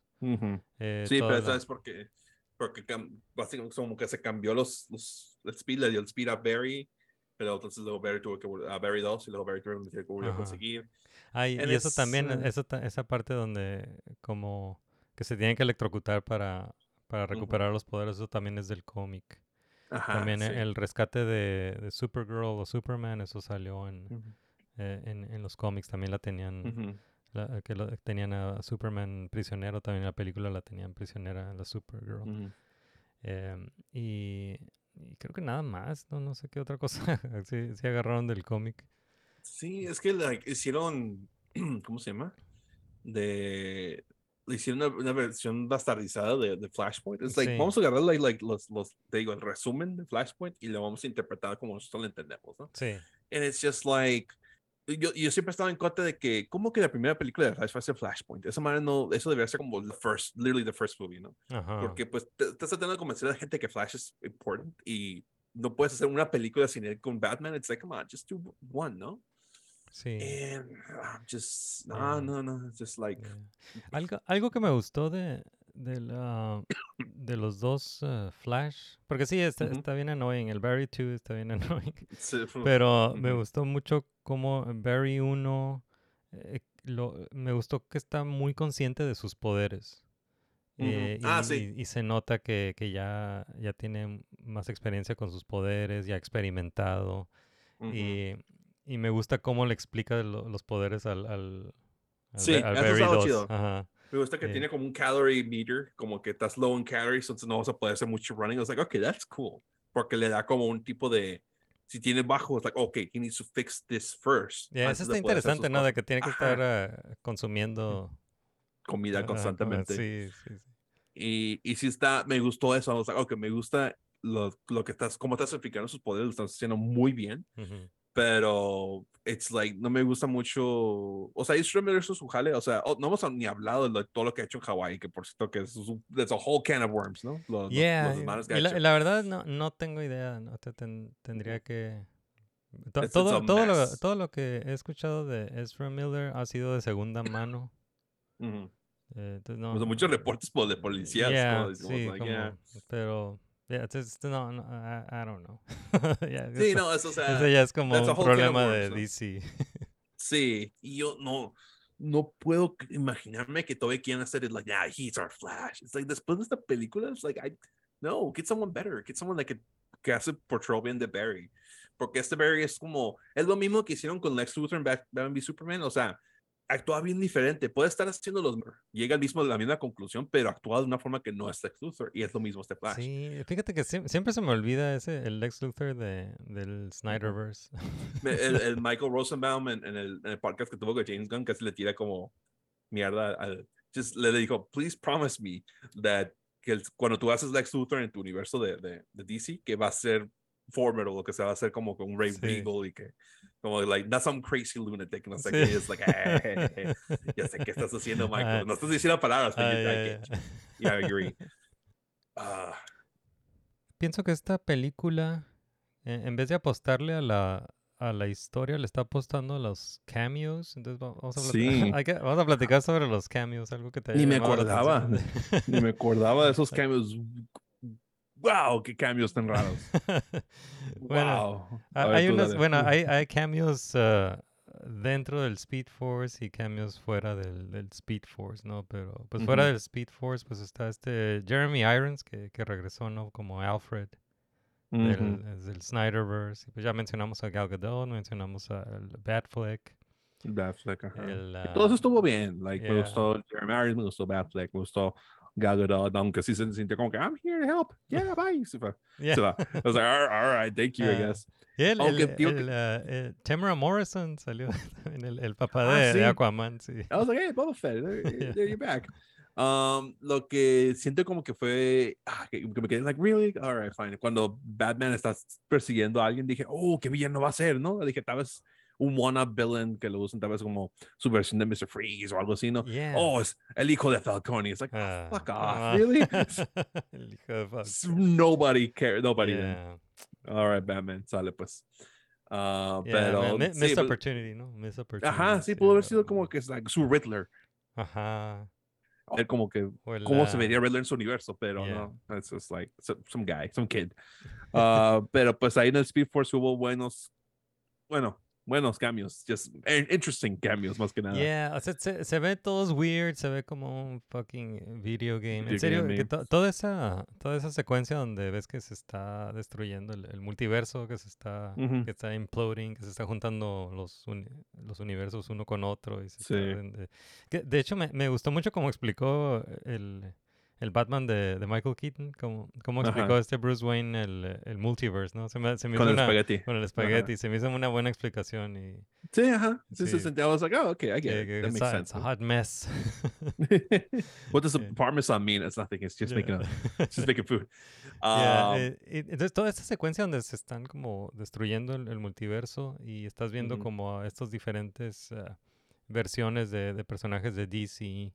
Eh, Sí, pero la- ¿sabes por qué? Porque cam- básicamente como que se cambió los, los el speed, le dio el speed a Barry, pero entonces luego Barry tuvo que a Barry 2 y luego Barry tuvo que volver a conseguir. Ay, And y eso también, uh, eso, esa parte donde como que se tienen que electrocutar para, para recuperar los poderes, eso también es del cómic. Ajá, también sí. el rescate de, de Supergirl o Superman, eso salió en, eh, en, en los cómics, también la tenían. La- que lo- tenían a Superman prisionero, también en la película la tenían prisionera la Supergirl. Ujú. Em, y, y creo que nada más, no, no sé qué otra cosa [laughs] sí, sí agarraron del cómic. Sí, es que like, hicieron, [clears throat] ¿cómo se llama? De, hicieron una, una versión bastardizada de, de Flashpoint. Es like, Sí. vamos a agarrar like, like, los, los, te digo, el resumen de Flashpoint y lo vamos a interpretar como nosotros lo entendemos, ¿no? Sí, And it's just like, yo, yo siempre estaba en contra de que, ¿cómo que la primera película de Flash va a ser Flashpoint? Esa manera no, eso debería ser como the first, literally the first movie, ¿no? ajá. Porque pues te, estás tratando de convencer a la gente que Flash es important y no puedes hacer una película sin él con Batman. It's like, come on, just do one, ¿no? Sí. And I'm just, no, Yeah. no, no, just like, Yeah. Algo, algo que me gustó de, de, la- de los dos uh, Flash, porque sí, está, está bien annoying, el Barry 2 está bien [laughs] annoying, sí, pero me gustó mucho como Barry 1, eh, lo, me gustó que está muy consciente de sus poderes. Eh, y, Ah, sí. y- y se nota que, que ya, ya tiene más experiencia con sus poderes, ya ha experimentado. Y, y me gusta cómo le explica lo- los poderes al, al, al, Sí, al Barry estaba 2. chido. Ajá. Me gusta que tiene como un calorie meter, como que estás low en calories, entonces no vas a poder hacer mucho running. I was like, okay, that's cool. Porque le da como un tipo de, si tiene bajo, it's like, okay, he needs to fix this first. Antes eso está interesante, ¿no? De que tiene que Ajá. estar ah, consumiendo Comida constantemente. Sí, sí, sí. Y, y sí está, me gustó eso. I was like, okay, me gusta lo, lo que estás, cómo estás explicando sus poderes, lo estás haciendo muy bien. Ujú. Pero it's like no me gusta mucho o sea Ezra Miller hizo su jale o sea oh, no hemos ni hablado de todo lo que ha hecho en Hawaii que por cierto que es un a whole can of worms no Lo- lo- Yeah, los desmadres que ha la, hecho. la verdad no, no tengo idea, no te ten- tendría que to- It's- it's todo, todo, lo, todo lo que he escuchado de Ezra Miller ha sido de segunda mano. Eh, entonces no, O sea, muchos reportes por de policías Yeah, ¿no? Sí, like, como- yeah. pero yeah, it's- it's- no, no, I, I don't know. [laughs] Yeah, sí eso- no eso o sea Eso ya es como a un problema de. DC. [laughs] sí y yo no, no puedo imaginarme que todavía quieran hacer it like, yeah, he's our Flash. It's like, después de esta película, it's like, I, no, get someone better, get someone that could, que hace portrayal bien de Barry. Porque este Barry es como, es lo mismo que hicieron con Lex Luthor en Bat- Batman v Superman, o sea, actúa bien diferente, puede estar haciendo los, llega al mismo, la misma conclusión, pero actúa de una forma que no es Lex Luthor, y es lo mismo este Flash. Sí, fíjate que siem- siempre se me olvida ese, el Lex Luthor de, del Snyderverse. El, el Michael Rosenbaum en, en el, en el podcast que tuvo con James Gunn casi le tira como mierda al just le dijo please promise me that que el- cuando tú haces Lex Luthor en tu universo de, de, de DC que va a ser formidable que se va a hacer como con Ray Sí. Regal y que como like not some crazy lunatic no sé Sí. qué es like "Eh, [laughs] [laughs] ya sé qué estás haciendo Michael no estás diciendo palabras pero I get you. yeah I agree [laughs] Ah, Pienso que esta película, eh, en vez de apostarle a la, a la historia, le está apostando a los cameos. Entonces va- vamos a, plati- Sí. vamos a platicar sobre los cameos, algo que te Ni me acordaba. ni me acordaba de esos cambios wow qué cambios tan raros [laughs] bueno, wow ver, hay unos, bueno, hay, hay cameos ah, dentro del Speed Force y cameos fuera del, del Speed Force, ¿no? Pero pues fuera Ujú. del Speed Force, pues está este Jeremy Irons que, que regresó, ¿no? Como Alfred. del, Ujú. del Snyderverse. Pues ya mencionamos a Gal Gadot, mencionamos a Batfleck. Batfleck, ajá. El, todo eso ah, estuvo bien. Like, me yeah. gustó Jeremy Irons, me gustó Batfleck, me gustó Sí se sintió como que I'm here to help. [laughs] Yeah, bye. Se fue. yeah. Se va. I was like, all, all right, thank you, I Ah, guess. El, Aunque el, ah, eh, Tamara Morrison salió [laughs] el, papá Ah, de, de sí. Aquaman, sí. I was like, hey, Boba Fett, [laughs] there, Yeah. you're back. Um, lo que siento como que fue, ah, que, que me quedé like, really? All right, fine. Cuando Batman está persiguiendo a alguien, dije, oh, qué villano va a ser, ¿no? Dije, tal vez un one-up villain que lo usan tal vez como su versión de Mr. Freeze o algo así, ¿no? Yeah. Oh, es el hijo de Falcone. It's like, Ah, fuck off, ah. really? [laughs] el hijo de. S- Nobody cares, nobody. Yeah. All right, Batman, sale pues. Ah, Yeah, pero, man, sí, missed pues, opportunity, ¿no? Missed opportunity. ajá, sí, pudo haber sido ah, como que es like, su Riddler. Ajá. Ver como que el, cómo se ah, vería Riddler en su universo, pero Yeah. no, it's just like some, some guy, some kid. Ah, [laughs] pero pues ahí en el Speed Force hubo buenos, bueno, buenos cambios, just interesting cambios más que nada. Yeah, o sea, se, se ve todos weird, se ve como un fucking video game. Video en serio, game, que to- toda esa toda esa secuencia donde ves que se está destruyendo el, el multiverso, que se está Ujú. que está imploding, que se está juntando los uni- los universos uno con otro y se está Sí. ven- de, que, de hecho me, me gustó mucho como explicó el el Batman de, de Michael Keaton, como, como Ajá. explicó este Bruce Wayne el, el multiverse, ¿no? Se me, se me Con hizo el una, espagueti. con el espagueti, se me hizo una buena explicación y Sí, ajá. Sí, se sentía, I was like, oh, okay, I get que, it. That it's, makes a, sense. it's a hot mess. [laughs] what does the [laughs] Yeah. parmesan mean? It's nothing. It's just making, a, it's just making food. [laughs] Yeah, Um, eh, entonces toda esta secuencia donde se están como destruyendo el, el multiverso y estás viendo Ujú. como a estos diferentes ah, versiones de, de personajes de DC,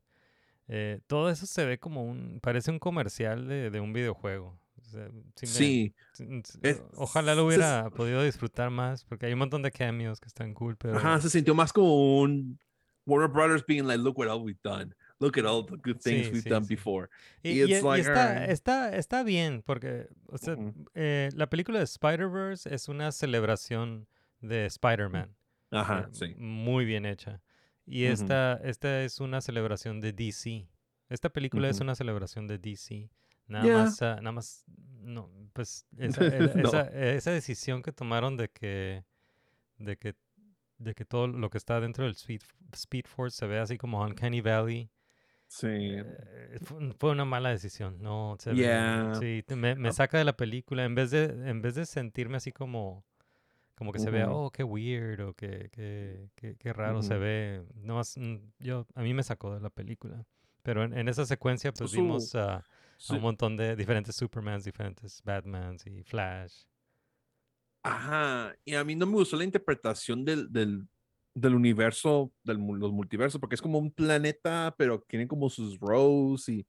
eh, todo eso se ve como un, parece un comercial de, de un videojuego. O sea, sí me- es- ojalá lo hubiera podido disfrutar más porque hay un montón de cameos que están cool, pero ajá, se sintió más como un Warner Brothers being like, look what all we've done. Look at all the good things Sí, we've sí, done sí. before. Y, Y y- it's y like, está, está, está bien, porque o sea, Ujú. eh, la película de Spider-Verse es una celebración de Spider-Man. Ajá, eh, sí. Muy bien hecha. Y esta, esta es una celebración de DC. Esta película es una celebración de DC. Nada Yeah. más, ah, nada más, no, pues [laughs] esa, No. esa, esa decisión que tomaron de que, de que, de que todo lo que está dentro del Speed, Speed Force se ve así como Uncanny Valley. Sí. Eh, fue, un- fue una mala decisión, no, se ve- Yeah. sí, me, me Ah. saca de la película en vez de, en vez de sentirme así como, como que se vea, oh, qué weird o qué, qué, qué, qué raro se ve, no mm, yo, a mí me sacó de la película, pero en, en esa secuencia pues Su- vimos a, un montón de diferentes Supermans, diferentes Batmans y Flash. Ajá, y a mí no me gustó la interpretación del, del, del universo, de los multiversos, porque es como un planeta, pero tienen como sus rows y,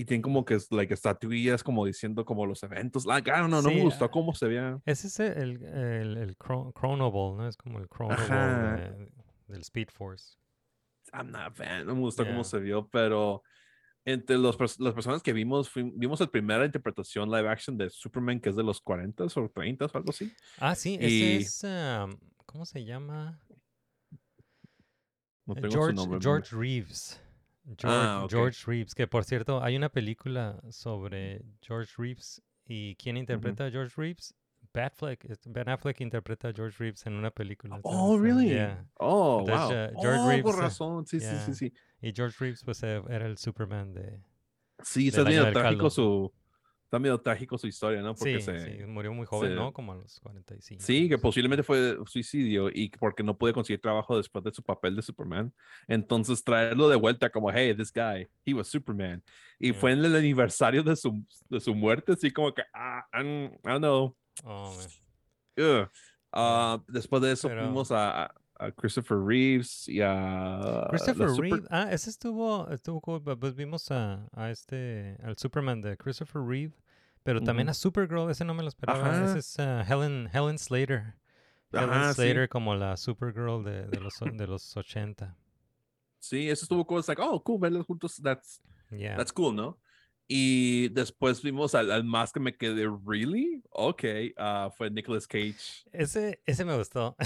y tienen como que es, like, estatuillas como diciendo como los eventos. Like, know, no Sí, me gustó ah, cómo se veía. Ese es el, el, el Chron- Chronoball, ¿no? Es como el Chronoball de- del Speed Force. I'm not a fan, no me gustó Yeah. cómo se vio, pero entre los, las personas que vimos, fui- vimos la primera interpretación live action de Superman, que es de los 40 o 30 o algo así. Ah, sí, ese Y- es, am, ¿cómo se llama? No tengo George. George Reeves. George, Ah, ok. George Reeves, que por cierto, hay una película sobre George Reeves y ¿quién interpreta a George Reeves? Batfleck, es- Ben Affleck interpreta a George Reeves en una película. Oh, entonces, really? yeah. Oh, Entonces, wow. George oh, Reeves, por eh, razón. Sí, sí, yeah. sí, sí. Y George Reeves, pues era el Superman de... Sí, está del trágico su. Está medio trágico su historia, ¿no? Porque Sí, se. sí, murió muy joven, se- ¿no? Como a los 45. Sí, que posiblemente fue suicidio y porque no pude conseguir trabajo después de su papel de Superman. Entonces traerlo de vuelta como, hey, this guy, he was Superman. Y Yeah. fue en el aniversario de su, de su muerte, así como que, ah, I don't, I don't know. Oh, man. Ah, después de eso Pero- fuimos a, a- a Christopher Reeves y a... Christopher super- Reeve, ah, ese estuvo, estuvo cool, pu- pues vimos a, a este, al Superman de Christopher Reeve, pero también a Supergirl, ese no me lo esperaba, Ajá. ese es ah, Helen, Helen Slater, Helen Ajá, sí. Slater como la Supergirl de, de los, de los 80, Sí, eso estuvo cool. It's like, oh, cool, verlos juntos. That's, yeah. that's cool, ¿no? Y después vimos al, al más que me quedé, ¿really? Ok, ah, fue Nicolas Cage. Ese, ese me gustó.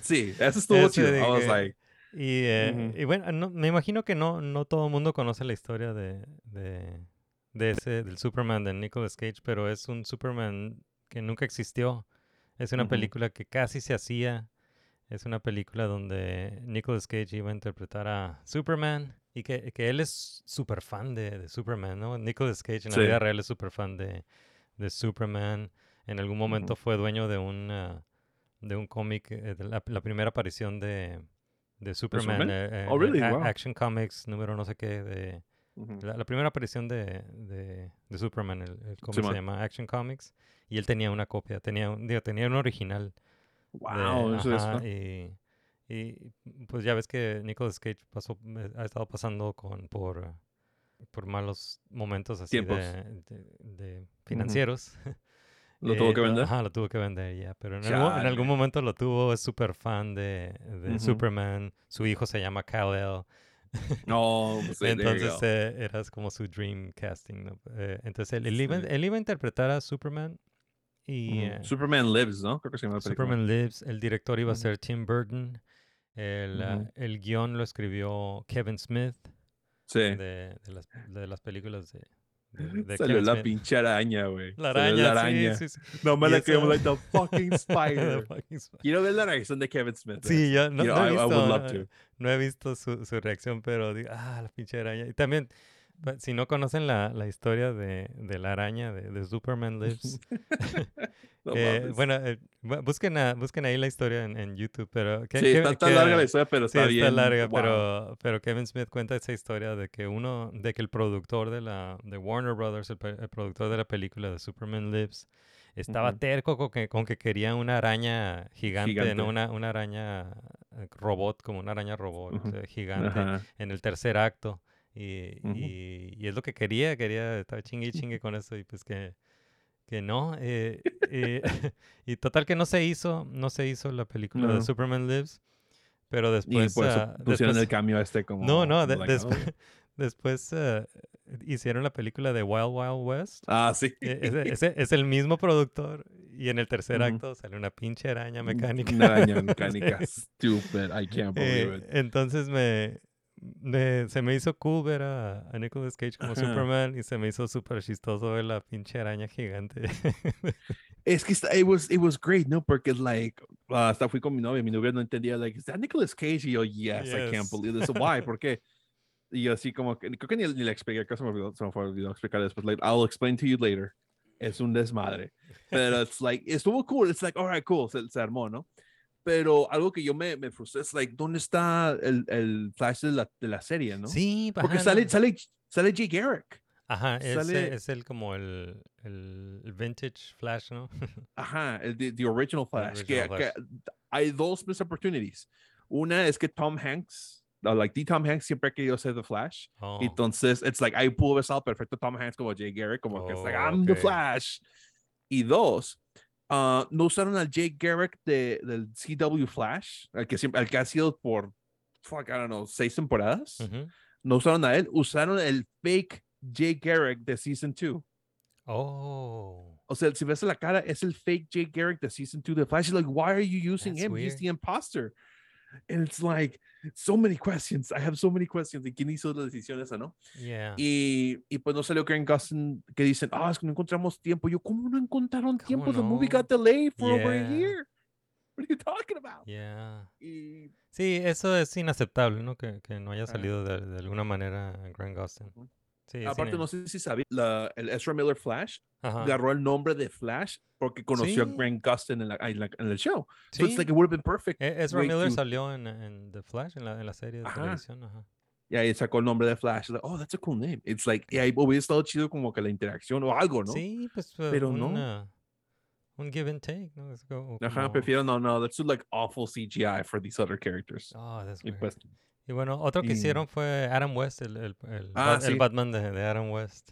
Sí, eso [laughs] estuvo Ese chido. I was like, Y, eh, y bueno, no- me imagino que no, no todo el mundo conoce la historia de, de, de ese, del Superman de Nicolas Cage, pero es un Superman que nunca existió. Es una película que casi se hacía. Es una película donde Nicolas Cage iba a interpretar a Superman y que, que él es súper fan de, de Superman, ¿no? Nicolas Cage en Sí. la vida real es súper fan de, de Superman. En algún momento fue dueño de un, de un cómic, eh, la, la primera aparición de, de Superman. Superman? eh, eh, Oh, really? A- Wow. Action Comics, número no sé qué, de, la, la primera aparición de, de, de Superman, el, el cómic se llama Action Comics, y él tenía una copia, tenía un, digo, tenía un original. Wow, eso es, ajá, ¿no? y, y, pues ya ves que Nicolas Cage pasó, eh, ha estado pasando con, por, por malos momentos así de, de- de financieros. [laughs] ¿Lo tuvo Eh, que vender? Ajá, lo tuvo que vender ya. Pero en, algún, en Chale. algún momento lo tuvo, es súper fan de. Superman. Su hijo se llama Kal-El. No, pues, [laughs] Entonces eh, eras como su dream casting. ¿no? Eh, entonces él, él iba, Sí. él iba a interpretar a Superman y eh, Superman Lives, ¿no? Creo que se llama. Superman Lives. El director iba a ser Tim Burton. El, ah, Ujú. el guion lo escribió Kevin Smith Sí. de, de las, de las películas de, de, de Salió Kevin la Smith. pinche araña, güey. La Salió araña, la araña. sí, sí, sí. No me la creo, like the fucking [laughs] [laughs] The spider. fucking spider. Quiero ver la reacción de Kevin Smith. Sí, yo no, You know, no he I- I visto, would love eh, to. no he visto su, su reacción, pero digo, ah, la pinche araña. Y también, si no conocen la, la historia de, de la araña de, de Superman Lives, [laughs] [laughs] No eh, bueno, eh, bu- busquen, a- busquen ahí la historia en, en YouTube, pero... sí, está tan que- larga la historia, pero Sí, está está bien. larga, wow. pero, pero Kevin Smith cuenta esa historia de que uno, de que el productor de la de Warner Brothers, el, productor de la película de Superman Lives, estaba terco con que, con que quería una araña gigante, Gigante. no una, una araña eh, robot, como una araña robot eh, gigante en el tercer acto. Y, Ujú. y, y es lo que quería, quería, estaba chingue y chingue con eso y pues que, que no. eh, [laughs] eh, [laughs] y total que no se hizo, no se hizo la película de No. Superman Lives. Pero Y después... por eso ah, pusieron después- el cambio este como. no, no, de- like, después, oh. después eh, hicieron la película de Wild Wild West. Ah, sí. E- [laughs] ese, ese- es el mismo productor y en el tercer acto sale una pinche araña mecánica. Una araña Sí. mecánica. Stupid. I can't believe Eh, it. entonces me, se me hizo cool ver a, a Nicolas Cage como Ajá. Superman y se me hizo súper chistoso ver la pinche araña gigante. [laughs] Es que está- it was, it was great, ¿no? Porque, like, ah, hasta fui con mi novia. Mi novia no entendía, like, ¿is that Nicolas Cage? Y yo, yes, I can't Yes. believe this. Why? ¿Por qué? [laughs] Y yo así como que, creo que ni, ni le expliqué, que se me olvidó, se me fue olvidó explicar después. Like, I'll explain to you later. Es un desmadre. Pero [laughs] it's like, estuvo cool. It's like, all right, cool. Se, se armó, ¿no? Pero algo que yo me, me frustré es, like, ¿dónde está el, el flash de la, de la serie, no? Sí, Porque ajá, sale, no. sale, sale Jay Garrick. Ajá, es, sale- es el como el, el, vintage Flash, ¿no? [laughs] Ajá, el the, the original Flash. que, original que hay dos missed opportunities. Una es que Tom Hanks, like the Tom Hanks siempre ha querido ser The Flash. Oh, Entonces, it's like, ahí pudo haber estado perfecto Tom Hanks como Jay Garrick, como que es like, Oh, I'm the okay. Flash. Y dos, ah, no usaron al Jay Garrick de, del CW Flash, el que, siempre, el que ha sido por, fuck, I don't know, seis temporadas. No usaron a él, usaron el fake Jay Garrick de Season 2. Oh. O sea, si ves la cara, es el fake Jay Garrick de Season 2 de Flash. Like, why are you using That's him? He's the imposter. And it's like, so many questions. I have so many questions. ¿De quién hizo la decisión esa, no? Yeah. Y, y pues no salió Grant Gustin que dicen, ah, es que no encontramos tiempo. Yo, ¿cómo no encontraron tiempo? The movie no? got delayed for over a Yeah. year. What are you talking about? Yeah. Y Sí, eso es inaceptable, ¿no? Que, que no haya salido de, de alguna manera Grant Gustin. Ujú. Sí, sí, aparte, no sé si sabía, la, el Ezra Miller Flash Ajá. agarró el nombre de Flash porque conoció Sí. a Grant Gustin en, la, en, la- en el show. So it's Sí. like it would have been perfect. E- Ezra Miller to- salió en, en The Flash, en la, en serie de Ajá. televisión. Ajá. Y ahí sacó el nombre de Flash. Like, oh, that's a cool name. It's like, y ahí hubiera estado chido como que la interacción o algo, ¿no? Sí, pues eh, Pero un, no. ah, un give and take, ¿no? Es como- Ajá, como- prefiero no, no, let's do like awful CGI for these other characters. Oh, that's Y weird. pues, Y bueno, otro que y- hicieron fue Adam West, el, el, el, Ah, el sí. Batman de, de Adam West.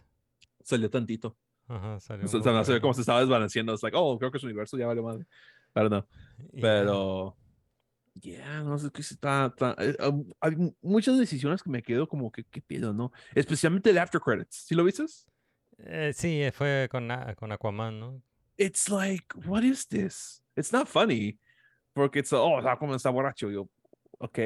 salió tantito. Ajá, salió O sea, muy se hace breve. como se estaba desbalanceando. Es like, oh, creo que su universo ya vale madre. I don't know. Y, Pero, yeah, no sé qué se está. eh, hay mu- muchas decisiones que me quedo como que, ¿qué pido, no? Especialmente el after credits. ¿Sí lo viste? eh, sí, eh, fue con, con Aquaman, ¿no? It's like, what is this? It's not funny. Porque it's, oh, Aquaman está borracho. Yo, ok.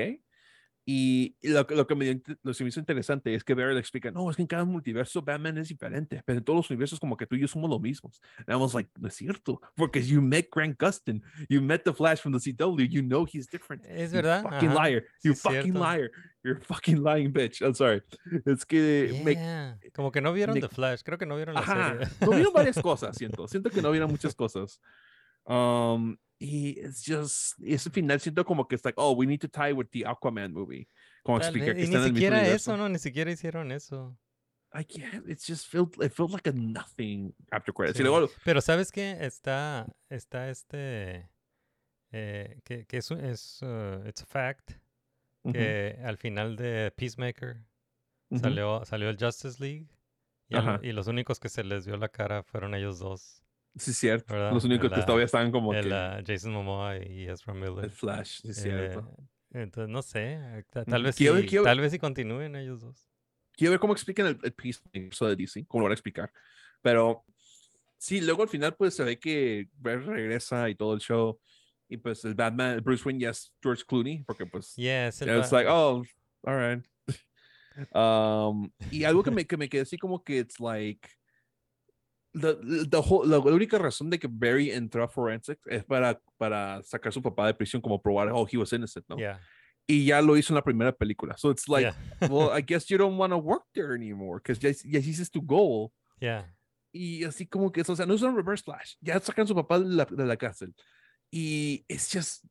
Y lo, que- lo que me, dio lo que me hizo interesante es que Barry le explica, no, es que en cada multiverso Batman es diferente, pero en todos los universos como que tú y yo somos lo mismos. And I was like, no es cierto, porque you met Grant Gustin, you met the Flash from the CW, you know he's different. Es You verdad. fucking ajá, liar, sí you es fucking cierto. liar, you're fucking lying bitch. I'm sorry. Es que me, Yeah, Como que no vieron me- The Flash, creo que no vieron la Ajá. serie. No vieron varias [laughs] cosas, siento. Siento que no vieron muchas cosas. Um, y it's just, ese final siento como que es like, oh, we need to tie with the Aquaman movie. Como que y está en ni el mismo siquiera universo. eso, ¿no? Ni siquiera hicieron eso. I can't, it's just felt, it felt like a nothing after credits. Sí. Y luego, Pero ¿sabes qué? Está, está este, eh, que, que es, es uh, it's a fact, que al final de Peacemaker salió, salió el Justice League y, y los únicos que se les vio la cara fueron ellos dos. Sí, es cierto. ¿verdad? Los únicos que todavía estaban como el, que uh, Jason Momoa y Ezra Miller. el Flash, sí, es Eh, cierto. entonces, no sé, ta- tal vez Quiero- sí, quiero- tal vez sí continúen ellos dos. Quiero ver cómo explican el, el Peacemaker de DC, cómo lo van a explicar. Pero sí, luego al final pues se ve que regresa y todo el show. Y pues el Batman, el Bruce Wayne ya es George Clooney, porque pues Yes, el it's like, oh, all right. [laughs] um, y algo que me, que me quedé así como que it's like, the, the whole- la, la única razón de que Barry entró a Forensics es para, para sacar a su papá de prisión, como probar, oh, he was innocent, ¿no? yeah, Y ya lo hizo en la primera película. So it's like, yeah, [laughs] well, I guess you don't want to work there anymore, because ya, ya hiciste tu goal. yeah. Y así como que, o sea, no es un reverse flash. Ya sacan a su papá de la, de la cárcel. Y it's just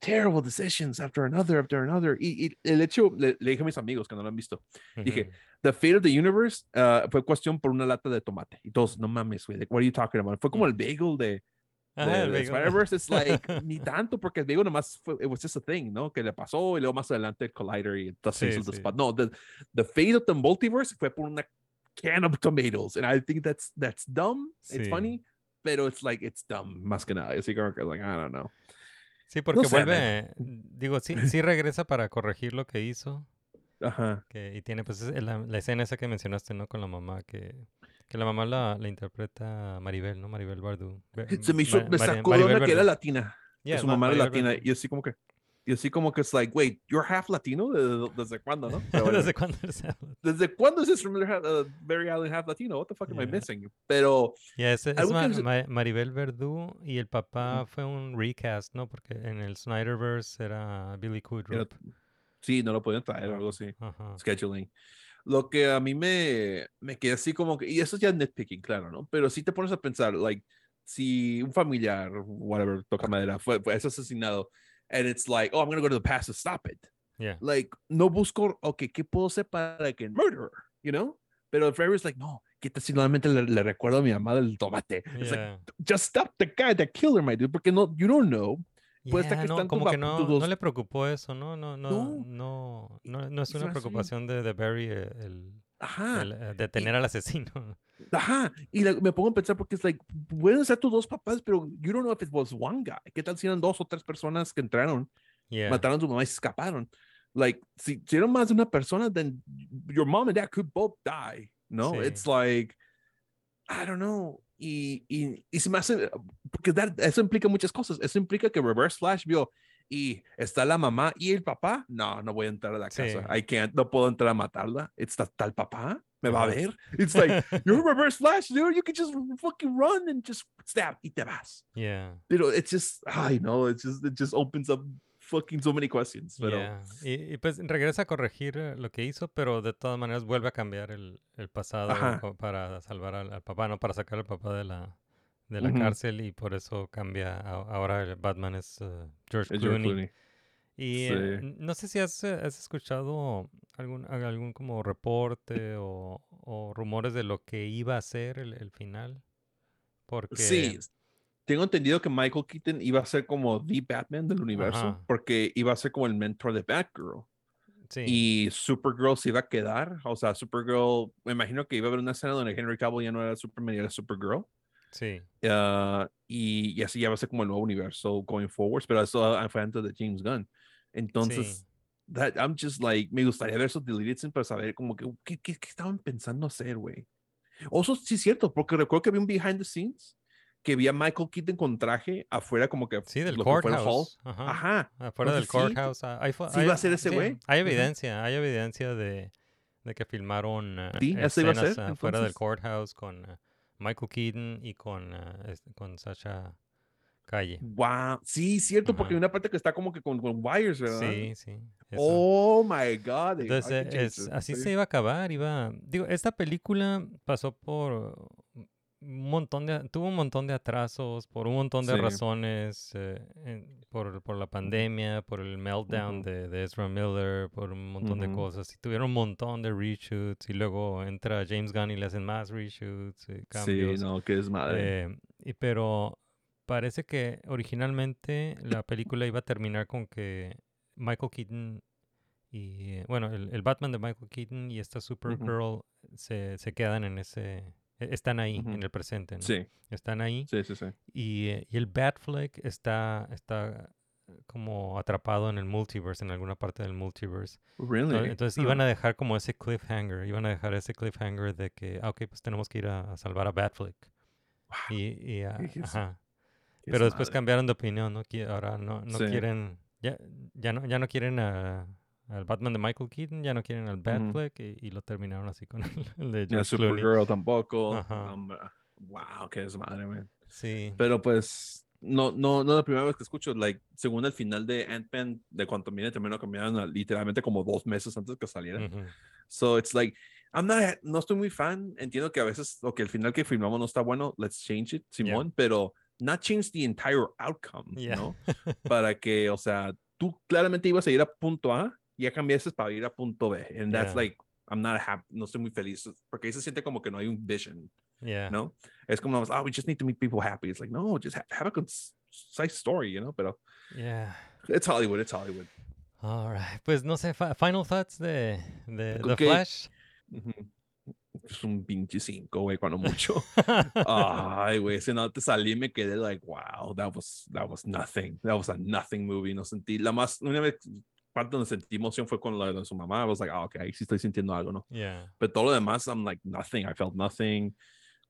terrible decisions after another, after another. Y, y el hecho, le, le dije a mis amigos que no lo han visto, dije, ujú. The Fate of the Universe uh, fue cuestión por una lata de tomate. Y todos, no mames, güey, like, what are you talking about? Fue como el bagel de, de, de. Spider-Verse. It's like, [laughs] ni tanto, porque el bagel nomás fue, it was just a thing, ¿no? Que le pasó y luego más adelante el Collider y the Sí, of the sí. Spot. No, the, the Fate of the Multiverse fue por una can of tomatoes. And I think that's, that's dumb. It's Sí. funny, pero it's like, it's dumb, más que nada. Así que, like, I don't know. Sí, porque man. vuelve, digo, sí, [laughs] sí regresa para corregir lo que hizo. Ajá. Que, y tiene pues es- la, la escena esa que mencionaste, ¿no? Con la mamá, que, que la mamá la, la interpreta Maribel, ¿no? Maribel Bardú. [laughs] Se me hizo, Ma- me sacó de Maribel onda que era latina. que Yeah, su Ma- mamá era Maribel latina. Verdú. Y así como que, y así como que es like, wait, you're half Latino? ¿De- de- ¿Desde cuándo, no? Pero. [laughs] ¿Desde cuándo eres? ¿Desde cuándo es Miller half- uh, Barry Allen half Latino? What the fuck am I Yeah. missing? Pero, Ya, es, es que Ma- Ma- Maribel Verdú y el papá fue un recast, ¿no? Porque en el Snyderverse era Billy Kudrup. Sí, no lo podían traer o algo así. Ajá. Scheduling. Lo que a mí me, me queda así como que, y eso ya es nitpicking, claro, ¿no? Pero si te pones a pensar, like, si un familiar, whatever, toca madera, fue, fue es asesinado, and it's like, oh, I'm gonna go to the past to stop it. Yeah. like no busco, ok, ¿qué puedo hacer para que murderer, you know? Pero es like, no, ¿qué tal si nuevamente le, le recuerdo a mi mamá del tomate? It's like, Yeah. just stop the guy that killed her, my dude, porque no, you don't know. Puede estar Yeah, que no, están como que no, no le preocupó eso, ¿no? No, no, No. no, no, no es Y una preocupación de, de Barry eh, el, Ajá, el, eh, detener al asesino. [laughs] ajá. Y la- me pongo a pensar porque es like, pueden ser tus dos papás, pero you don't know if it was one guy. ¿Qué tal si eran dos o tres personas que entraron, Yeah. mataron a su mamá y se escaparon? Like, si, si eran más de una persona, then your mom and dad could both die. No, Sí. it's like, I don't know. Y, y, y se me hace, porque that- eso implica muchas cosas. Eso implica que Reverse Flash vio, y está la mamá y el papá. No, no voy a entrar a la Sí. casa. I can't, no puedo entrar a matarla. Está, el papá. Me va a ver. It's like, [laughs] you're reverse flash, dude. You can just fucking run and just stab y te vas. Yeah. Pero it's just, I know, it's just, it just opens up fucking so many questions. Pero yeah. Y, y, pues regresa a corregir eh, lo que hizo, pero de todas maneras vuelve a cambiar el, el pasado Ajá. para salvar al, al papá, no para sacar al papá de la, de la cárcel y por eso cambia. Ahora el Batman es eh, George George Clooney. Clooney. Y eh, Sí. no sé si has, has escuchado algún, algún como reporte o, o rumores de lo que iba a ser el, el final. Porque Sí, tengo entendido que Michael Keaton iba a ser como The Batman del universo, Ajá. porque iba a ser como el mentor de Batgirl. sí, Y Supergirl se iba a quedar. O sea, Supergirl, me imagino que iba a haber una escena donde Henry Cavill ya no era Superman, y era Supergirl. sí, Ah, y, y así ya va a ser como el nuevo universo going forward. Pero eso ah, fue antes de James Gunn. Entonces, that, I'm just like, me gustaría ver esos deleted scenes para saber como que, ¿qué, qué, qué estaban pensando hacer, güey? Oso, sí es cierto, porque recuerdo que había un behind the scenes que vi a Michael Keaton con traje afuera como que sí, del courthouse. Ajá. Ajá. Afuera del Entonces, courthouse. ah, sí iba a ser ese sí, güey. Hay evidencia, hay evidencia de, de que filmaron eh, Sí, eso iba a escenas ser, afuera del courthouse con eh, Michael Keaton y con, eh, este- con Sasha Calle. Wow. Sí, cierto, porque hay una parte que está como que con, con wires, ¿verdad? Sí, sí. eso. Oh my God. Entonces, eh, es- así sí. se iba a acabar, iba... Digo, esta película pasó por un montón de... Tuvo un montón de atrasos, por un montón de Sí. razones, eh, en- por, por la pandemia, por el meltdown de, de Ezra Miller, por un montón de cosas. Y tuvieron un montón de reshoots y luego entra James Gunn y le hacen más reshoots y cambios. Sí, no, que es madre. Eh, y pero parece que originalmente la película iba a terminar con que Michael Keaton y eh, bueno, el, el Batman de Michael Keaton y esta Supergirl se, se quedan en ese están ahí en el presente, ¿no? sí, Están ahí sí, sí, sí. y, eh, y el Batfleck está está como atrapado en el multiverse, en alguna parte del multiverse. Really? Ento- Entonces iban a dejar como ese cliffhanger, iban a dejar ese cliffhanger de que, ah, ok, pues tenemos que ir a, a salvar a Batfleck. Y, y, ah, es- ajá. Pero después madre. cambiaron de opinión, ¿no? Ahora no, no Sí. quieren, ya, ya no, ya no quieren a- al Batman de Michael Keaton, ya no quieren al Batfleck y, y lo terminaron así con [laughs] el, el de Clooney. Supergirl tampoco. Ajá. Um, wow, qué desmadre, man. Sí. Pero pues, no, no, no es la primera vez que escucho, like, según el final de Ant-Man, de cuando viene terminó cambiaron a literalmente como dos meses antes que saliera. So it's like, I'm not, no estoy muy fan. Entiendo que a veces, o que el final que filmamos no está bueno, let's change it, Simón, pero not change the entire outcome, Yeah. ¿no? [laughs] Para que, o sea, tú claramente ibas a ir a punto A, ya cambiaste para ir a punto B. And that's Yeah. like, I'm not happy, no estoy muy feliz, porque ahí se siente como que no hay un vision, Yeah. ¿no? Es como, oh, we just need to make people happy. It's like, no, just ha- have a concise story, you know? Pero Yeah. it's Hollywood, it's Hollywood. All right. Pues no sé, final thoughts de, de The que- Flash. Ujú. Es un pinche cinco, güey, cuando mucho. [laughs] Ay, güey, ese no te salí me quedé like, wow, that was, that was nothing. That was a nothing movie. No sentí, la más, una vez, parte donde sentí emoción fue con la de su mamá. I was like, ah, ok, ahí sí estoy sintiendo algo, ¿no? yeah. Pero todo lo demás, I'm like, nothing. I felt nothing.